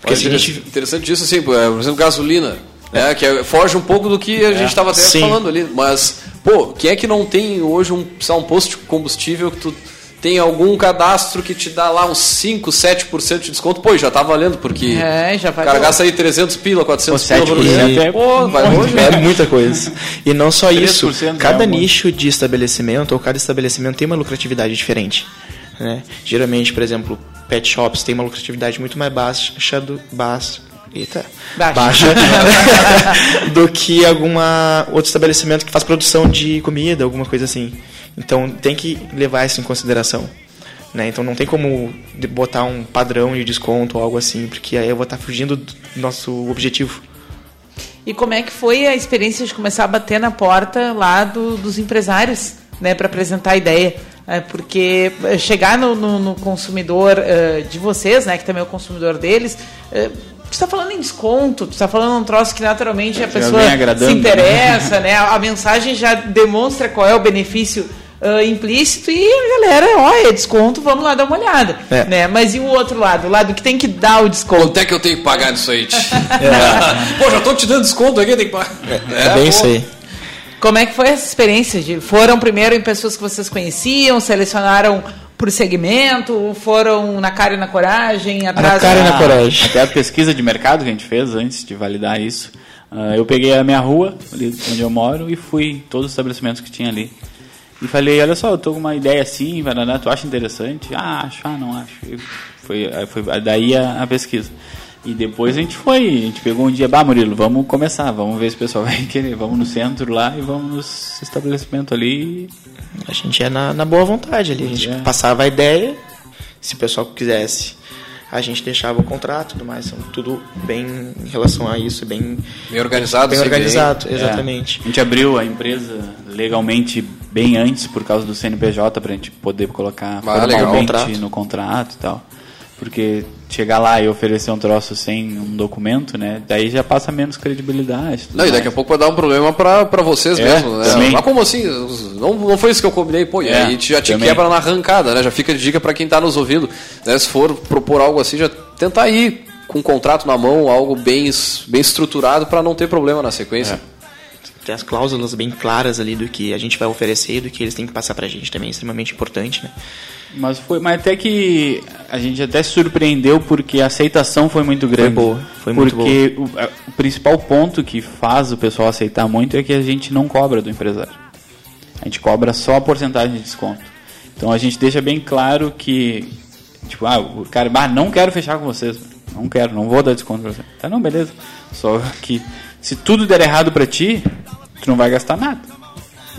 Porque Olha, gente Interessante isso, assim, por exemplo, gasolina. Né, que é- foge um pouco do que a gente estava até Sim. falando ali. Mas, pô, quem é que não tem hoje um, um posto de combustível que tu tem algum cadastro que te dá lá uns 5, 7% de desconto? Pô, e já tá valendo, porque É, já o vai. cara gasta aí 300 pila, 400 Pô, pila por 7% mês. é- Pô, vai Muito, longe, é né? muita coisa. E não só 3% isso, já cada é nicho de estabelecimento ou cada estabelecimento tem uma lucratividade diferente. Né? Geralmente, por exemplo, pet shops tem uma lucratividade muito mais baixa do baixa, eita, Baixa. do que alguma outro estabelecimento que faz produção de comida, alguma coisa assim. Então tem que levar isso em consideração. Né? Então não tem como botar um padrão de desconto ou algo assim, porque aí eu vou estar fugindo do nosso objetivo. E como é que foi a experiência de começar a bater na porta lá do- dos empresários, né, para apresentar a ideia? É, porque eh, chegar no, no- no consumidor eh, de vocês, né, que também é o consumidor deles, eh, tu está falando em desconto, tu está falando um troço que naturalmente a pessoa se interessa, né? A mensagem já demonstra qual é o benefício ah, implícito e a galera, ó, é desconto, vamos lá dar uma olhada, É. né? Mas e o outro lado, o lado que tem que dar o desconto? Quanto é que eu tenho que pagar nisso aí? tch? Pô, já tô te dando desconto aqui, tem que pagar. É, bem pô. isso aí. Como é que foi essa experiência? De, foram primeiro em pessoas que vocês conheciam, selecionaram por segmento, foram na cara e na coragem, atrás cara e na coragem. Até a pesquisa de mercado que a gente fez antes de validar isso, ah, eu peguei a minha rua, ali onde eu moro, e fui em todos os estabelecimentos que tinha ali. E falei, olha só, eu tô com uma ideia assim, Paraná, tu acha interessante? Ah, acho, ah, não acho. E foi, foi daí a, a pesquisa. E depois a gente foi, a gente pegou um dia, bah, Murilo, vamos começar, vamos ver se o pessoal vai querer, vamos no centro lá e vamos no estabelecimento ali. A gente é na, na boa vontade ali, a gente É. passava a ideia, se o pessoal quisesse, a gente deixava o contrato e tudo mais, são tudo bem em relação a isso, bem, Bem organizado, bem organizado, bem- exatamente. É. A gente abriu a empresa legalmente bem antes por causa do CNPJ pra gente poder colocar Ah, legal. no contrato e tal. Porque chegar lá e oferecer um troço sem um documento, né? Daí já passa menos credibilidade. Não, e mais. daqui a pouco vai dar um problema pra, pra vocês É, mesmo, né? também. Mas como assim? Não, não foi isso que eu combinei, pô, e É, aí a gente já te também. quebra na arrancada, né? Já fica de dica pra quem tá nos ouvindo. Né? Se for propor algo assim, já tentar ir com um contrato na mão, algo bem, bem estruturado pra não ter problema na sequência. Tem as cláusulas bem claras ali do que a gente vai oferecer e do que eles têm que passar pra gente também, é extremamente importante, né? Mas foi, mas até que a gente até se surpreendeu porque a aceitação foi muito grande. boa, foi muito porque O, a- o principal ponto que faz o pessoal aceitar muito é que a gente não cobra do empresário. A gente cobra só a porcentagem de desconto. Então a gente deixa bem claro que tipo, ah, o cara, ah, não quero fechar com vocês. Não quero, não vou dar desconto pra você. Tá, não, beleza. Só que se tudo der errado pra ti, tu não vai gastar nada.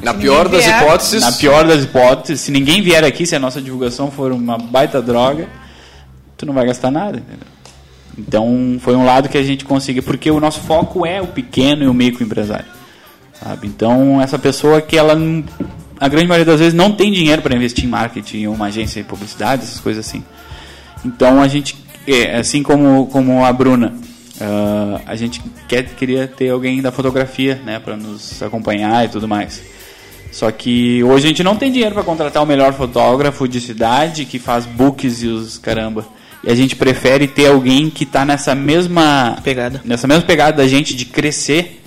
Na pior das vier- hipóteses, Na pior das hipóteses, se ninguém vier aqui, se a nossa divulgação for uma baita droga, tu não vai gastar nada, entendeu? Então foi um lado que a gente conseguiu, porque o nosso foco é o pequeno e o microempresário, sabe? Então essa pessoa que ela, a grande maioria das vezes não tem dinheiro para investir em marketing, em uma agência de publicidade, essas coisas assim. Então a gente, é, assim como, como a Bruna, ah, a gente quer, queria ter alguém da fotografia, né, para nos acompanhar e tudo mais. Só que hoje a gente não tem dinheiro para contratar o melhor fotógrafo de cidade que faz books e os caramba. E a gente prefere ter alguém que tá nessa mesma Pegada. nessa mesma pegada da gente de crescer,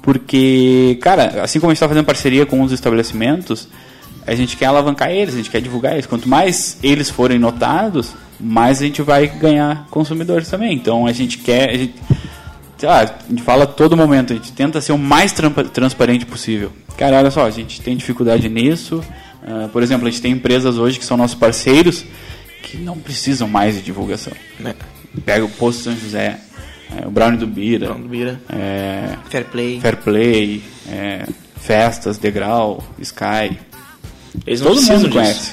porque, cara, assim como a gente está fazendo parceria com os estabelecimentos, a gente quer alavancar eles, a gente quer divulgar eles. Quanto mais eles forem notados, mais a gente vai ganhar consumidores também. Então a gente quer. A gente, lá, a gente fala a todo momento, a gente tenta ser o mais transparente possível. Cara, olha só, a gente tem dificuldade nisso. Ah, por exemplo, a gente tem empresas hoje que são nossos parceiros que não precisam mais de divulgação. Né? Pega o Posto São José, é, o Brownie do Bira, Brownie do Bira. é, Fair play. Fair Play, é, Festas, Degrau, Sky. Eles não Todo precisam mundo disso. conhece.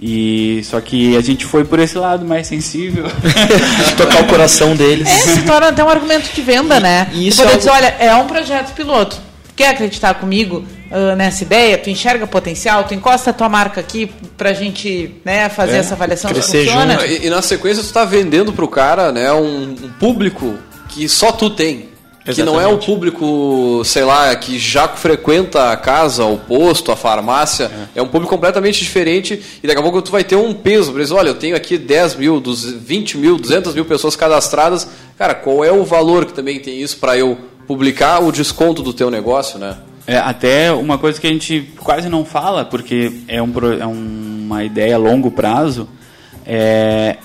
E só que a gente foi por esse lado mais sensível. Tocar o coração deles. É, se torna até um argumento de venda, né? E isso poder é dizer, olha, é um projeto piloto. Quer acreditar comigo ah, nessa ideia? Tu enxerga potencial? Tu encosta a tua marca aqui pra gente né, fazer É, essa avaliação crescer funciona? E, e na sequência tu tá vendendo pro cara, né, um, um público que só tu tem. Que não é o Exatamente. público, sei lá, que já frequenta a casa, o posto, a farmácia. É, um público completamente diferente e daqui a pouco tu vai ter um peso. Por exemplo, olha, eu tenho aqui 10 mil, 20 mil, 200 mil pessoas cadastradas. Cara, qual é o valor que também tem isso para eu publicar o desconto do teu negócio, né? É, até uma coisa que a gente quase não fala, porque é, um, é uma ideia a longo prazo, é,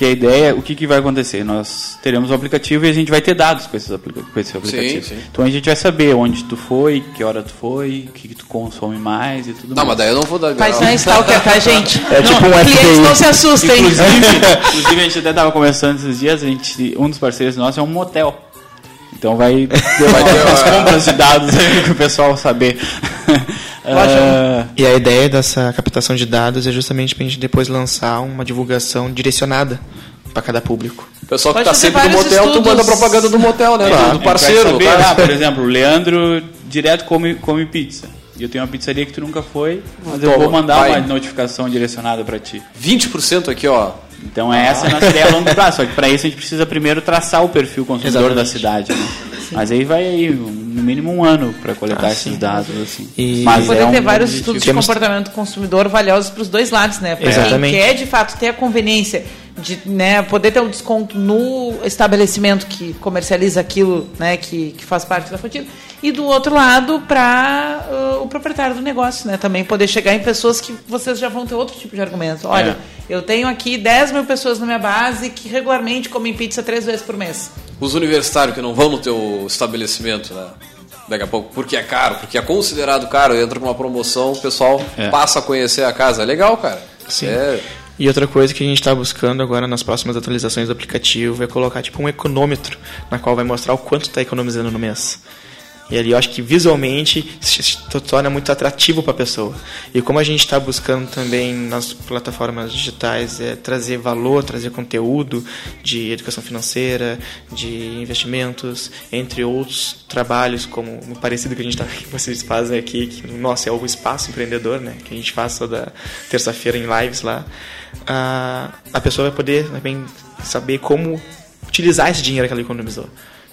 porque a ideia, o que, que vai acontecer? Nós teremos o aplicativo e a gente vai ter dados com, esses aplica com esse aplicativo. sim. Então a gente vai saber onde tu foi, que hora tu foi, o que, que tu consome mais e tudo Não, mas mais. daí eu não vou dar. Mas não é stalker, tá, gente? É tipo um Clientes FBI. não se assustem. Inclusive, inclusive, a gente até estava conversando esses dias, a gente, um dos parceiros nossos é um motel. Então vai, vai ter umas compras de dados aí para o pessoal saber. Ah, E a ideia dessa captação de dados é justamente pra gente depois lançar uma divulgação direcionada para cada público. O pessoal que tá fazer sempre no motel, tu estudos. manda propaganda do motel, né? Claro, do parceiro, a saber, caso. ah, por exemplo, o Leandro direto come, come pizza. E eu tenho uma pizzaria que tu nunca foi, mas eu Toma, vou mandar vai. uma notificação direcionada para ti. 20% aqui, ó. Então é essa a nossa ideia a longo prazo. Só que para isso a gente precisa primeiro traçar o perfil consumidor da Exatamente. cidade. Né? Mas aí vai aí, no mínimo um ano para coletar Ah, esses dados. Assim. E- Mas poder é um ter vários objetivo. estudos de Temos- comportamento do consumidor valiosos para os dois lados, né? Para quem quer de fato ter a conveniência de né, poder ter um desconto no estabelecimento que comercializa aquilo né, que, que faz parte da fatia. E do outro lado, para o proprietário do negócio, né? Também poder chegar em pessoas que vocês já vão ter outro tipo de argumento. Olha, eu tenho aqui 10 mil pessoas na minha base que regularmente comem pizza três vezes por mês. Os universitários que não vão no teu estabelecimento, né? Daqui a pouco, porque é caro, porque é considerado caro, entra com uma promoção, o pessoal É. passa a conhecer a casa. É legal, cara. Sim. É, E outra coisa que a gente está buscando agora nas próximas atualizações do aplicativo é colocar tipo um econômetro na qual vai mostrar o quanto está economizando no mês. E ali eu acho que visualmente se torna muito atrativo para a pessoa. E como a gente está buscando também nas plataformas digitais é, trazer valor, trazer conteúdo de educação financeira, de investimentos, entre outros trabalhos como o parecido que a gente tá, que vocês fazem aqui, que nossa é o espaço empreendedor, né? Que a gente faz toda terça-feira em lives lá. A, a pessoa vai poder também saber como utilizar esse dinheiro que ela economizou.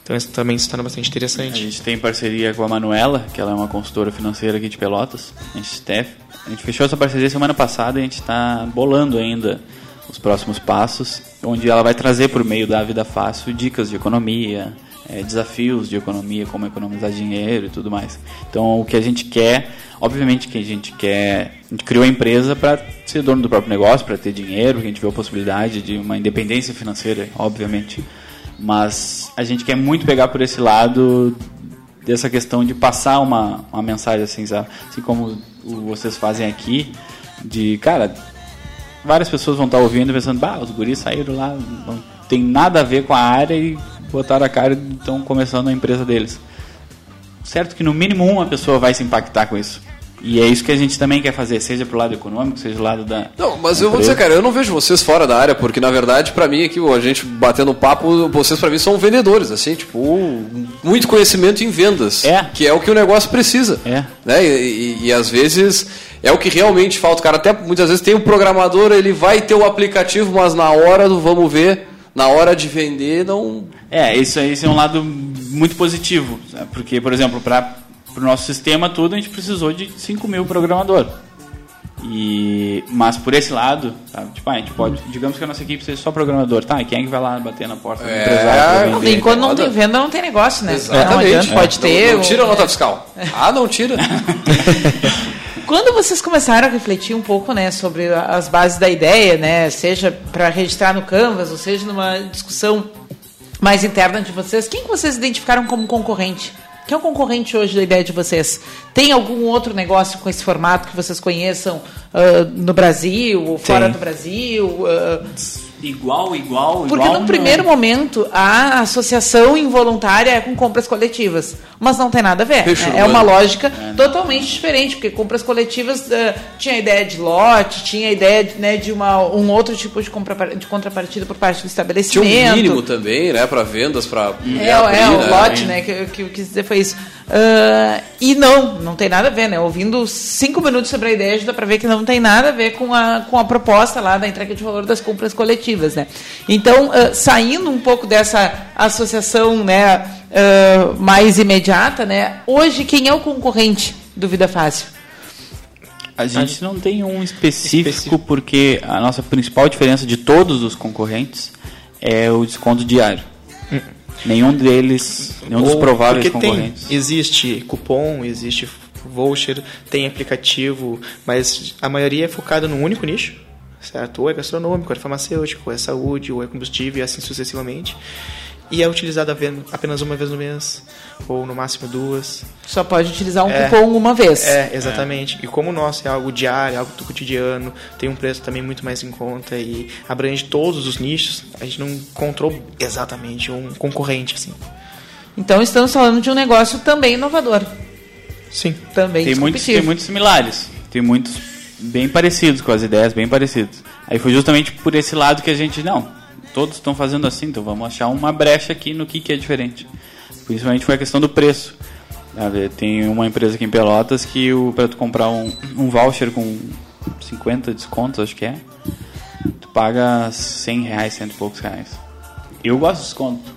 Então isso também torna bastante A interessante. gente tem parceria com a Manuela, que ela é uma consultora financeira aqui de Pelotas. A gente, a gente fechou essa parceria semana passada e a gente está bolando ainda os próximos passos, onde ela vai trazer por meio da Vida Fácil dicas de economia, eh, desafios de economia, como economizar dinheiro e tudo mais. Então o que a gente quer, obviamente que a gente quer, a gente criou a empresa para ser dono do próprio negócio, para ter dinheiro, que a gente viu a possibilidade de uma independência financeira, obviamente. Mas a gente quer muito pegar por esse lado dessa questão de passar uma, uma mensagem assim, sabe? Assim como vocês fazem aqui, de, cara, várias pessoas vão estar ouvindo pensando, bah, os guris saíram lá, não tem nada a ver com a área e botaram a cara e estão começando a empresa deles. Certo que no mínimo uma pessoa vai se impactar com isso. E é isso que a gente também quer fazer, seja pro lado econômico, seja do lado da. Não, mas da eu vou dizer, cara, eu não vejo vocês fora da área, porque na verdade, pra mim aqui, a gente batendo papo, vocês pra mim são vendedores, assim, tipo, muito conhecimento em vendas. É. Que é o que o negócio precisa. É. Né? E, e- e às vezes é o que realmente falta. Cara até muitas vezes tem um programador, ele vai ter o aplicativo, mas na hora do vamos ver, na hora de vender, não. É, isso, aí- é um lado muito positivo, porque, por exemplo, para o nosso sistema todo, a gente precisou de 5 mil programador. E, mas por esse lado, sabe? tipo, ah, a gente pode, digamos que a nossa equipe seja só programador, tá? E quem é que vai lá bater na porta do É, empresário? vender? Enquanto não tem venda, não tem negócio, né? Não Exatamente. adianta, pode É. ter. Não, não tira a ou- nota fiscal. Ah, não tira. Quando vocês começaram a refletir um pouco, né, sobre as bases da ideia, né, seja para registrar no Canvas, ou seja numa discussão mais interna de vocês, quem que vocês identificaram como concorrente? Quem é o concorrente hoje da ideia de vocês? Tem algum outro negócio com esse formato que vocês conheçam ah, no Brasil ou fora Tem. do Brasil? ah, Igual, igual, porque igual. no não. primeiro momento a associação involuntária é com compras coletivas, mas não tem nada a ver. Fecho É uma urbano. lógica totalmente diferente, porque compras coletivas eh, tinha a ideia de lote, tinha a ideia de, né, de uma, um outro tipo de, compra, de contrapartida por parte do Tinha estabelecimento. um mínimo também, né, pra vendas, pra. É, é, o lote, né, que, que eu quis dizer foi isso. Ah, e não, não tem nada a ver, né? Ouvindo cinco minutos sobre a ideia, já dá pra ver que não tem nada a ver com a, com a proposta lá da entrega de valor das compras coletivas, né? Então, ah, saindo um pouco dessa associação, né, ah, mais imediata, né? Hoje, quem é o concorrente do Vida Fácil? A gente não tem um específico, porque a nossa principal diferença de todos os concorrentes é o desconto diário. Nenhum deles, nenhum dos Ou- prováveis porque concorrentes. Tem, existe cupom, existe voucher, tem aplicativo, mas a maioria é focada num único nicho, certo? Ou é gastronômico, ou é farmacêutico, ou é saúde, ou é combustível e assim sucessivamente. E é utilizado apenas uma vez no mês, ou no máximo duas. Só pode utilizar um É. cupom uma vez. É, exatamente. E como o nosso é algo diário, algo do cotidiano, tem um preço também muito mais em conta e abrange todos os nichos, a gente não encontrou exatamente um concorrente, assim. Então, estamos falando de um negócio também inovador. Sim. Também Tem muitos, tem muitos similares. Tem muitos bem parecidos com as ideias, bem parecidos. Aí foi justamente por esse lado que a gente, não, todos estão fazendo assim, então vamos achar uma brecha aqui no que, que é diferente. Principalmente foi a questão do preço. Tem uma empresa aqui em Pelotas que para tu comprar um, um voucher com 50 descontos, acho que é, tu paga 100 reais, cento e poucos reais. Eu gosto de desconto,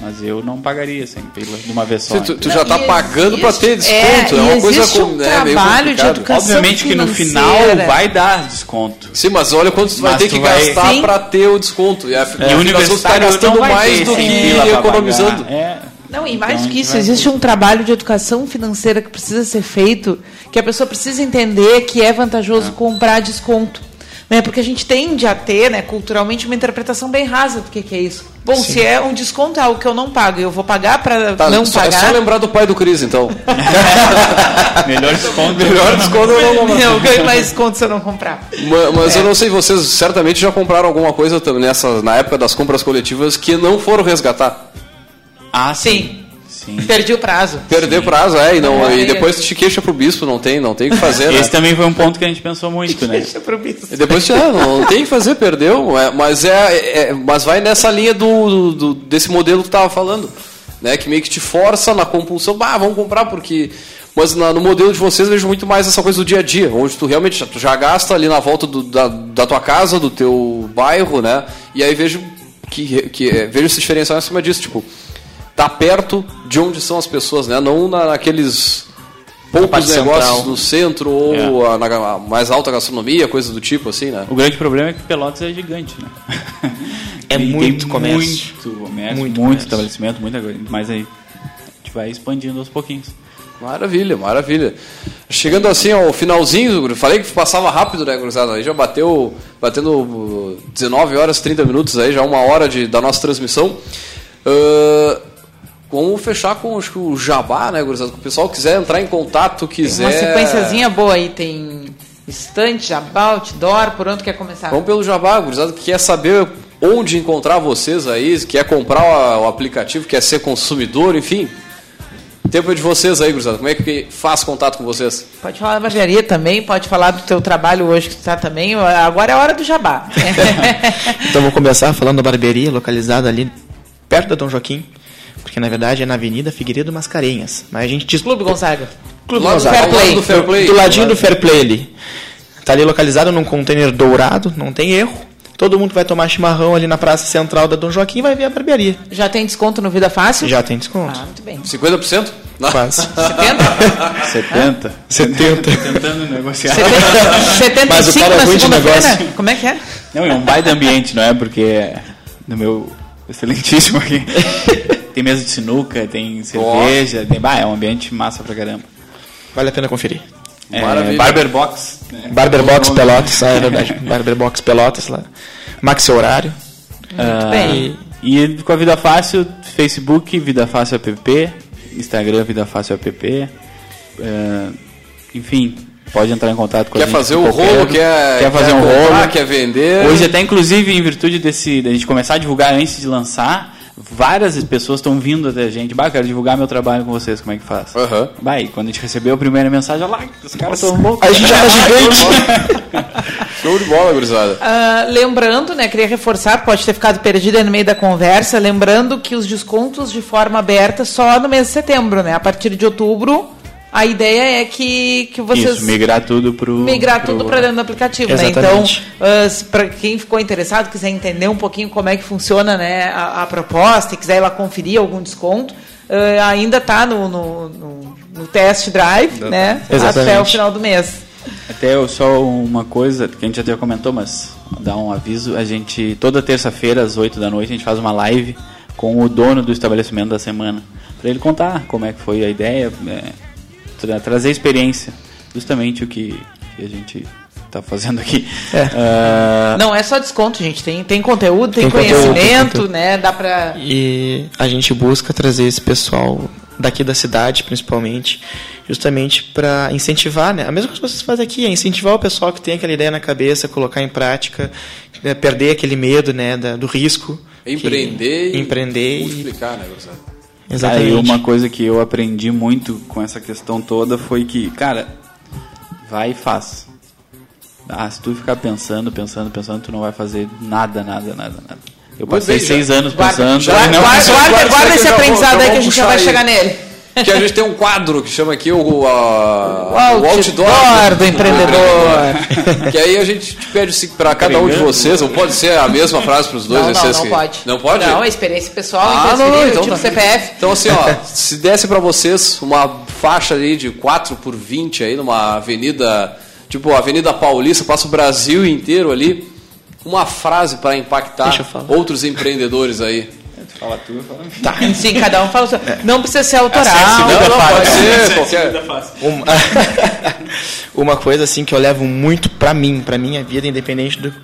mas eu não pagaria 100 pila de uma vez só. Se tu, tu Não, já tá e pagando pra ter desconto, é, é, uma coisa existe com, um né, meio trabalho de educação Obviamente que no final vai dar desconto. Sim, mas olha quanto tu vai ter tu que vai- gastar Sim. pra ter o desconto. E, a, E tu tá universitário gastando não vai mais do 100 que economizando. É. Não, e mais Então, a que gente isso, existe um trabalho de educação financeira que precisa ser feito, que a pessoa precisa entender que é vantajoso comprar desconto. Né? Porque a gente tende a ter, né, culturalmente, uma interpretação bem rasa do que, que é isso. Bom, Sim. se é um desconto é algo que eu não pago e eu vou pagar para Tá, não só, pagar. É só lembrar do pai do Cris, então. Melhor desconto. Melhor desconto eu não vou Eu ganho mais desconto se eu não comprar. Ma- Mas, eu não sei, vocês certamente já compraram alguma coisa nessa, na época das compras coletivas que não foram resgatar. Ah, sim. Sim. Perdi o prazo. Perder prazo, é, e, não, É, e é. depois te queixa pro bispo, não tem, não tem o que fazer, né? Esse também foi um ponto que a gente pensou muito, né? E depois já não, não tem o que fazer, perdeu. é, mas é, é- mas vai nessa linha do, do- desse modelo que tu tava falando, né? Que meio que te força na compulsão, bah, vamos comprar porque mas na- no modelo de vocês eu vejo muito mais essa coisa do dia a dia, onde tu realmente já, tu já gasta ali na volta do- da, da tua casa, do teu bairro, né? E aí vejo que, que é, vejo esse diferencial em cima disso, tipo, tá perto de onde são as pessoas, né? Não na, naqueles poucos negócios central. no centro ou a- na a mais alta gastronomia, coisa do tipo assim, né? O grande problema é que Pelotas é gigante, né? É muito comércio. Muito comércio, Muito muito, comércio. estabelecimento, muita coisa. Mas aí a gente vai expandindo aos pouquinhos. Maravilha, maravilha. Chegando assim ao finalzinho, falei que passava rápido, né, gurizada? Aí já bateu, batendo uh, 19 horas 30 minutos aí, já uma hora de, da nossa transmissão. Ah, vamos fechar com acho que o jabá, né, gurizada? Se o pessoal quiser entrar em contato, quiser... Uma sequenciazinha boa aí, tem estante, jabá, outdoor, por onde quer começar? Vamos pelo jabá, gurizada, que quer saber onde encontrar vocês aí, quer comprar o, aplicativo, quer ser consumidor, enfim. Tempo é de vocês aí, gurizada. Como é que faz contato com vocês? Pode falar da barbearia também, pode falar do teu trabalho hoje que tu tá também. Agora é a hora do jabá. Então vou começar falando da barbearia localizada ali perto da Dom Joaquim, porque na verdade é na Avenida Figueiredo Mascarenhas. Mas a gente diz Clube Gonzaga. Clube Do lado do Gonzaga. Fair Play. Do, Fair Play. do ladinho do Fair Play ali. Tá ali localizado num container dourado, não tem erro. Todo mundo que vai tomar chimarrão ali na praça central da Dom Joaquim vai ver a barbearia. Já tem desconto no Vida Fácil? Já tem desconto. Ah, muito bem. 50%? Não. Quase. 70? 70. Tentando negociar. 75 Mas o cara é na ruim de segunda-feira? negócio. Como é que é? Não, é um baita ambiente, não é? Porque é no meu excelentíssimo aqui. Tem mesa de sinuca, tem cerveja, tem... Bah, é um ambiente massa pra caramba. Vale a pena conferir. É, Maravilha. Barber Box. né? Barber Box. Pelotas, ah, é verdade. Barber Box Pelotas lá. Maxi horário. Ah, bem. E com a Vida Fácil, Facebook, Vida Fácil app, Instagram, Vida Fácil app. ah, enfim, pode entrar em contato com a Quer gente. fazer o qualquer- rolo, quer, quer fazer um comprar, rolo. quer vender. Hoje até, inclusive, em virtude desse, da gente começar a divulgar antes de lançar, várias pessoas estão vindo até a gente. Bah, quero divulgar meu trabalho com vocês, como é que faz? Aham. Bah, e quando a gente recebeu a primeira mensagem, olha lá, os caras estão loucos. A gente já tá gigante. Show de bola, gurizada. Ah, lembrando, né, queria reforçar, pode ter ficado perdida no meio da conversa, lembrando que os descontos de forma aberta só no mês de setembro, né? A partir de outubro, a ideia é que, que vocês Isso, migrar tudo pro... migrar pro- tudo para dentro do aplicativo, né? Então, Exatamente. para quem ficou interessado, quiser entender um pouquinho como é que funciona, né, a, a proposta e quiser ir lá conferir algum desconto, ah, ainda está no, no, no- no test drive, né? Exatamente. Até o final do mês. Até eu- só uma coisa que a gente até comentou, mas dar um aviso, a gente toda terça-feira às 8 da noite a gente faz uma live com o dono do estabelecimento da semana, para ele contar como é que foi a ideia, é, tra- trazer experiência, justamente o que, que a gente está fazendo aqui. É. Ah, Não é só desconto, gente. Tem, tem conteúdo, tem, Tem conhecimento, conteúdo. né? Dá pra. E a gente busca trazer esse pessoal daqui da cidade, principalmente, justamente para incentivar, né? A mesma coisa que vocês fazem aqui, é incentivar o pessoal que tem aquela ideia na cabeça, colocar em prática, né, perder aquele medo, né, da- do risco. Empreender que, e empreender e, multiplicar, né, gurizada? Exatamente. Aí uma coisa que eu aprendi muito com essa questão toda foi que, cara, vai e faz. Ah, se tu ficar pensando, pensando, pensando, tu não vai fazer nada, nada, nada, nada. Eu passei seis anos pensando. guarda, guarda, guarda, guarda esse aprendizado aí que a gente já vai aí. chegar nele. Que a gente tem um quadro que chama aqui o, a- O outdoor do empreendedor. que aí a gente te pede para cada um de vocês, ou pode ser a mesma frase para os dois. Não, não, vocês não que- pode. Não pode? Não, é experiência pessoal, Ah, não, não, então tipo tá. CPF. Então assim, ó, se desse pra vocês uma faixa ali de 4 por 20 aí numa avenida, tipo a Avenida Paulista, passa o Brasil inteiro ali, uma frase pra impactar outros empreendedores aí. Fala tu, fala Tá. Sim, cada um fala o seu. Não precisa ser autoral. É a segunda Não, não, pode ser é. Uma, uma coisa assim que eu levo muito pra mim, pra minha vida, independente do,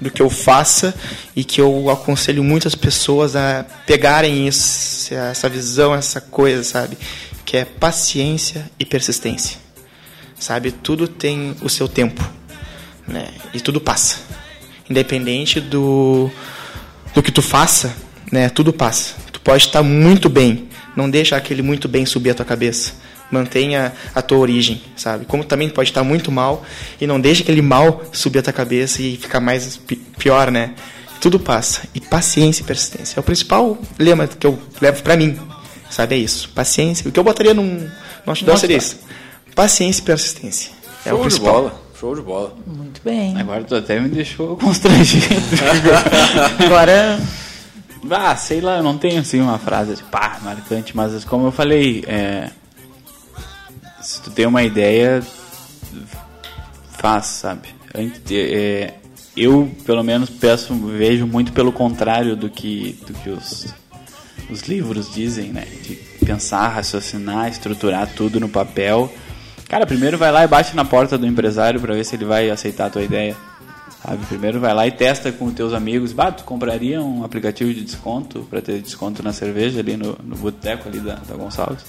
do que eu faça e que eu aconselho muitas pessoas a pegarem isso, essa visão, essa coisa, sabe? Que é paciência e persistência. Sabe? Tudo tem o seu tempo, né? E tudo passa. Independente do do que tu faça, né? Tudo passa. Tu pode estar muito bem, não deixa aquele muito bem subir a tua cabeça. Mantenha a tua origem, sabe? Como também pode estar muito mal e não deixa aquele mal subir a tua cabeça e ficar mais pi- pior, né? Tudo passa. E paciência e persistência. É o principal lema que eu levo pra mim, sabe? É isso. Paciência. O que eu botaria num, outdoor seria isso. Paciência e persistência. É o Show de principal. bola. Show de bola. Muito bem. Agora tu até me deixou constrangido. Agora. Ah, sei lá, eu não tenho assim uma frase tipo, pá, marcante, mas como eu falei, é, se tu tem uma ideia, faz, sabe? É, eu, pelo menos, peço, vejo muito pelo contrário do que, do que os, os livros dizem, né? De pensar, raciocinar, estruturar tudo no papel. Cara, primeiro vai lá e bate na porta do empresário para ver se ele vai aceitar a tua ideia. Sabe? Primeiro vai lá e testa com os teus amigos. Bah, tu compraria um aplicativo de desconto para ter desconto na cerveja ali no, no boteco ali da, da Gonçalves?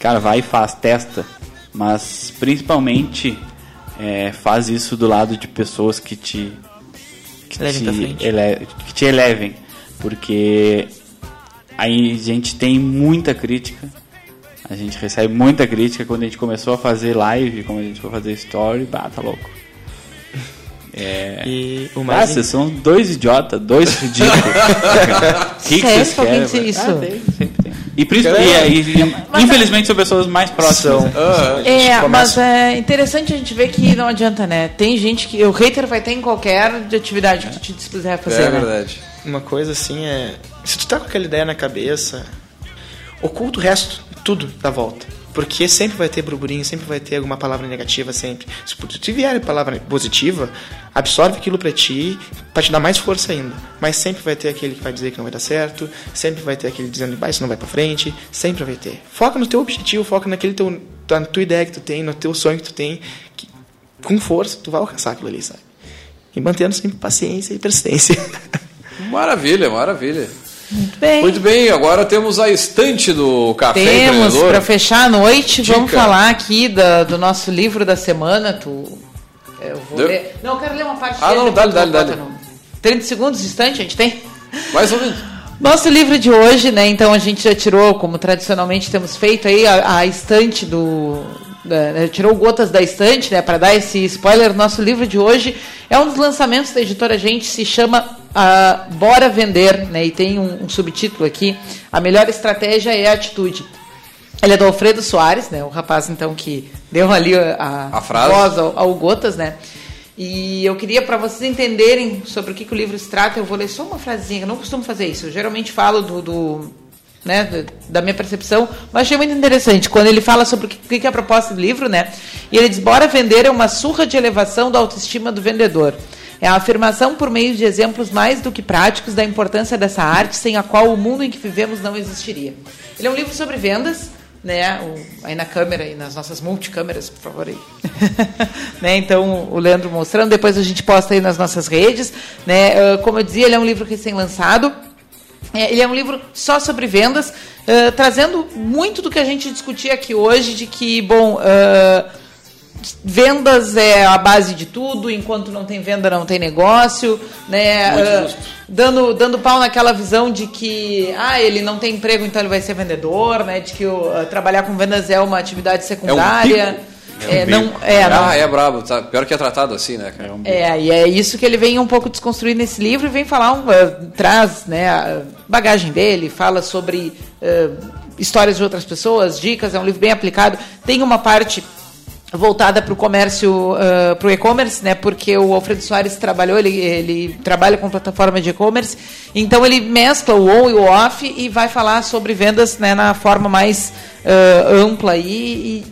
Cara, vai e faz, testa. Mas principalmente é, faz isso do lado de pessoas que te que te, ele- que te elevem. Porque aí a gente tem muita crítica. A gente recebe muita crítica quando a gente começou a fazer live, quando a gente foi fazer story, bah, tá louco. É. E o Ah, mais vocês são dois idiotas, dois ridículos. O que, que vocês alguém querem? dizer isso? Ah, tem, sempre tem. E, principalmente, e, e- e, infelizmente são pessoas mais próximas. São. Ah, É, começa- mas é interessante a gente ver que não adianta, né? Tem gente que. O hater vai ter em qualquer atividade que tu te dispuser fazer. é né? verdade. Uma coisa assim é. Se tu tá com aquela ideia na cabeça, oculta o resto, tudo da volta. Porque sempre vai ter burburinho, sempre vai ter alguma palavra negativa, sempre. Se tu vier palavra positiva, absorve aquilo pra ti, pra te dar mais força ainda. Mas sempre vai ter aquele que vai dizer que não vai dar certo, sempre vai ter aquele dizendo que isso não vai pra frente, sempre vai ter. Foca no teu objetivo, foca naquele teu, na tua ideia que tu tem, no teu sonho que tu tem, que com força tu vai alcançar aquilo ali, sabe? E mantendo sempre paciência e persistência. Maravilha, maravilha. Muito bem. Muito bem, agora temos a estante do Café Temos, Empreendedor. para fechar a noite, Dica. vamos falar aqui da- do nosso livro da semana. Tu, eu vou Deu? ler. Não, eu quero ler uma parte Ah, dele, não, dá-lhe, dá-lhe, bota no- 30 segundos distante, a gente tem? Mais ou menos. Nosso livro de hoje, né? Então a gente já tirou, como tradicionalmente temos feito aí, a, a estante do. né, tirou gotas da estante, né? Para dar esse spoiler, nosso livro de hoje é um dos lançamentos da editora Gente, se chama ah, Bora Vender, né? E tem um, um subtítulo aqui: A melhor estratégia é a atitude. Ele é do Alfredo Soares, né? O rapaz então que deu ali a, A frase. voz ao, ao Gotas, né? E eu queria, para vocês entenderem sobre o que, que o livro se trata, eu vou ler só uma frasezinha. Eu não costumo fazer isso. Eu geralmente falo do, do, né, da- da minha percepção, mas achei muito interessante. Quando ele fala sobre o que, o que que é a proposta do livro, né? E ele diz: Bora vender é uma surra de elevação da autoestima do vendedor. É a afirmação por meio de exemplos mais do que práticos da importância dessa arte, sem a qual o mundo em que vivemos não existiria. Ele é um livro sobre vendas, né? O- aí na câmera e nas nossas multicâmeras, por favor aí. né? Então o Leandro mostrando, depois a gente posta aí nas nossas redes, né? Ah, como eu dizia, ele é um livro recém-lançado. É, ele é um livro só sobre vendas, ah, trazendo muito do que a gente discutia aqui hoje, de que, bom, ah, vendas é a base de tudo, enquanto não tem venda não tem negócio, né? Muito justo. dando, dando pau naquela visão de que ah, ele não tem emprego, então ele vai ser vendedor, né? De que o, ah, trabalhar com vendas é uma atividade secundária. É, não, é, não, ah, é brabo. Tá? Pior que é tratado assim, né, cara? é, e é isso que ele vem um pouco desconstruir nesse livro e vem falar, um, eh, traz né, a bagagem dele, fala sobre eh, histórias de outras pessoas, dicas, é um livro bem aplicado. Tem uma parte voltada para o comércio, para o e-commerce, né? Porque o Alfredo Soares trabalhou, ele, ele trabalha com plataforma de e-commerce, então ele mescla o on e o off e vai falar sobre vendas né, na forma mais eh, ampla aí e, e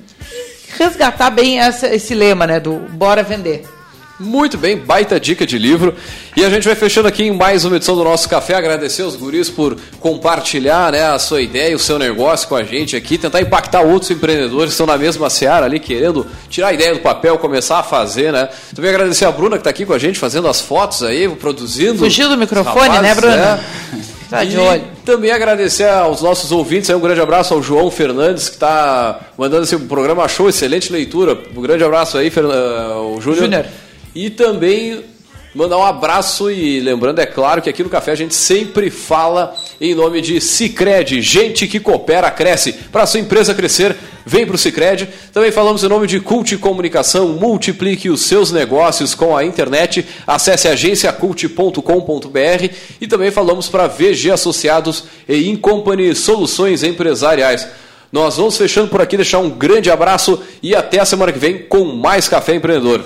resgatar bem essa- esse lema, né? Do bora vender. Muito bem, baita dica de livro. E a gente vai fechando aqui em mais uma edição do nosso café. Agradecer aos guris por compartilhar né, a sua ideia, o seu negócio com a gente aqui, tentar impactar outros empreendedores que estão na mesma seara ali, querendo tirar a ideia do papel, começar a fazer, né? Também agradecer a Bruna que está aqui com a gente, fazendo as fotos aí, produzindo. Fugiu do microfone, rapazes, né, Bruna? Tá de olho. também agradecer aos nossos ouvintes, um grande abraço ao João Fernandes, que está mandando esse programa show, excelente leitura. Um grande abraço aí, Fern... o Júnior. Júnior. E também mandar um abraço e lembrando, é claro, que aqui no Café a gente sempre fala em nome de Cicred, gente que coopera, cresce. Para sua empresa crescer, vem para o Cicred. Também falamos em nome de Cult Comunicação, multiplique os seus negócios com a internet. Acesse agenciacult.com.br e também falamos para VG Associados e Incompany Soluções Empresariais. Nós vamos fechando por aqui, deixar um grande abraço e até a semana que vem com mais Café Empreendedor.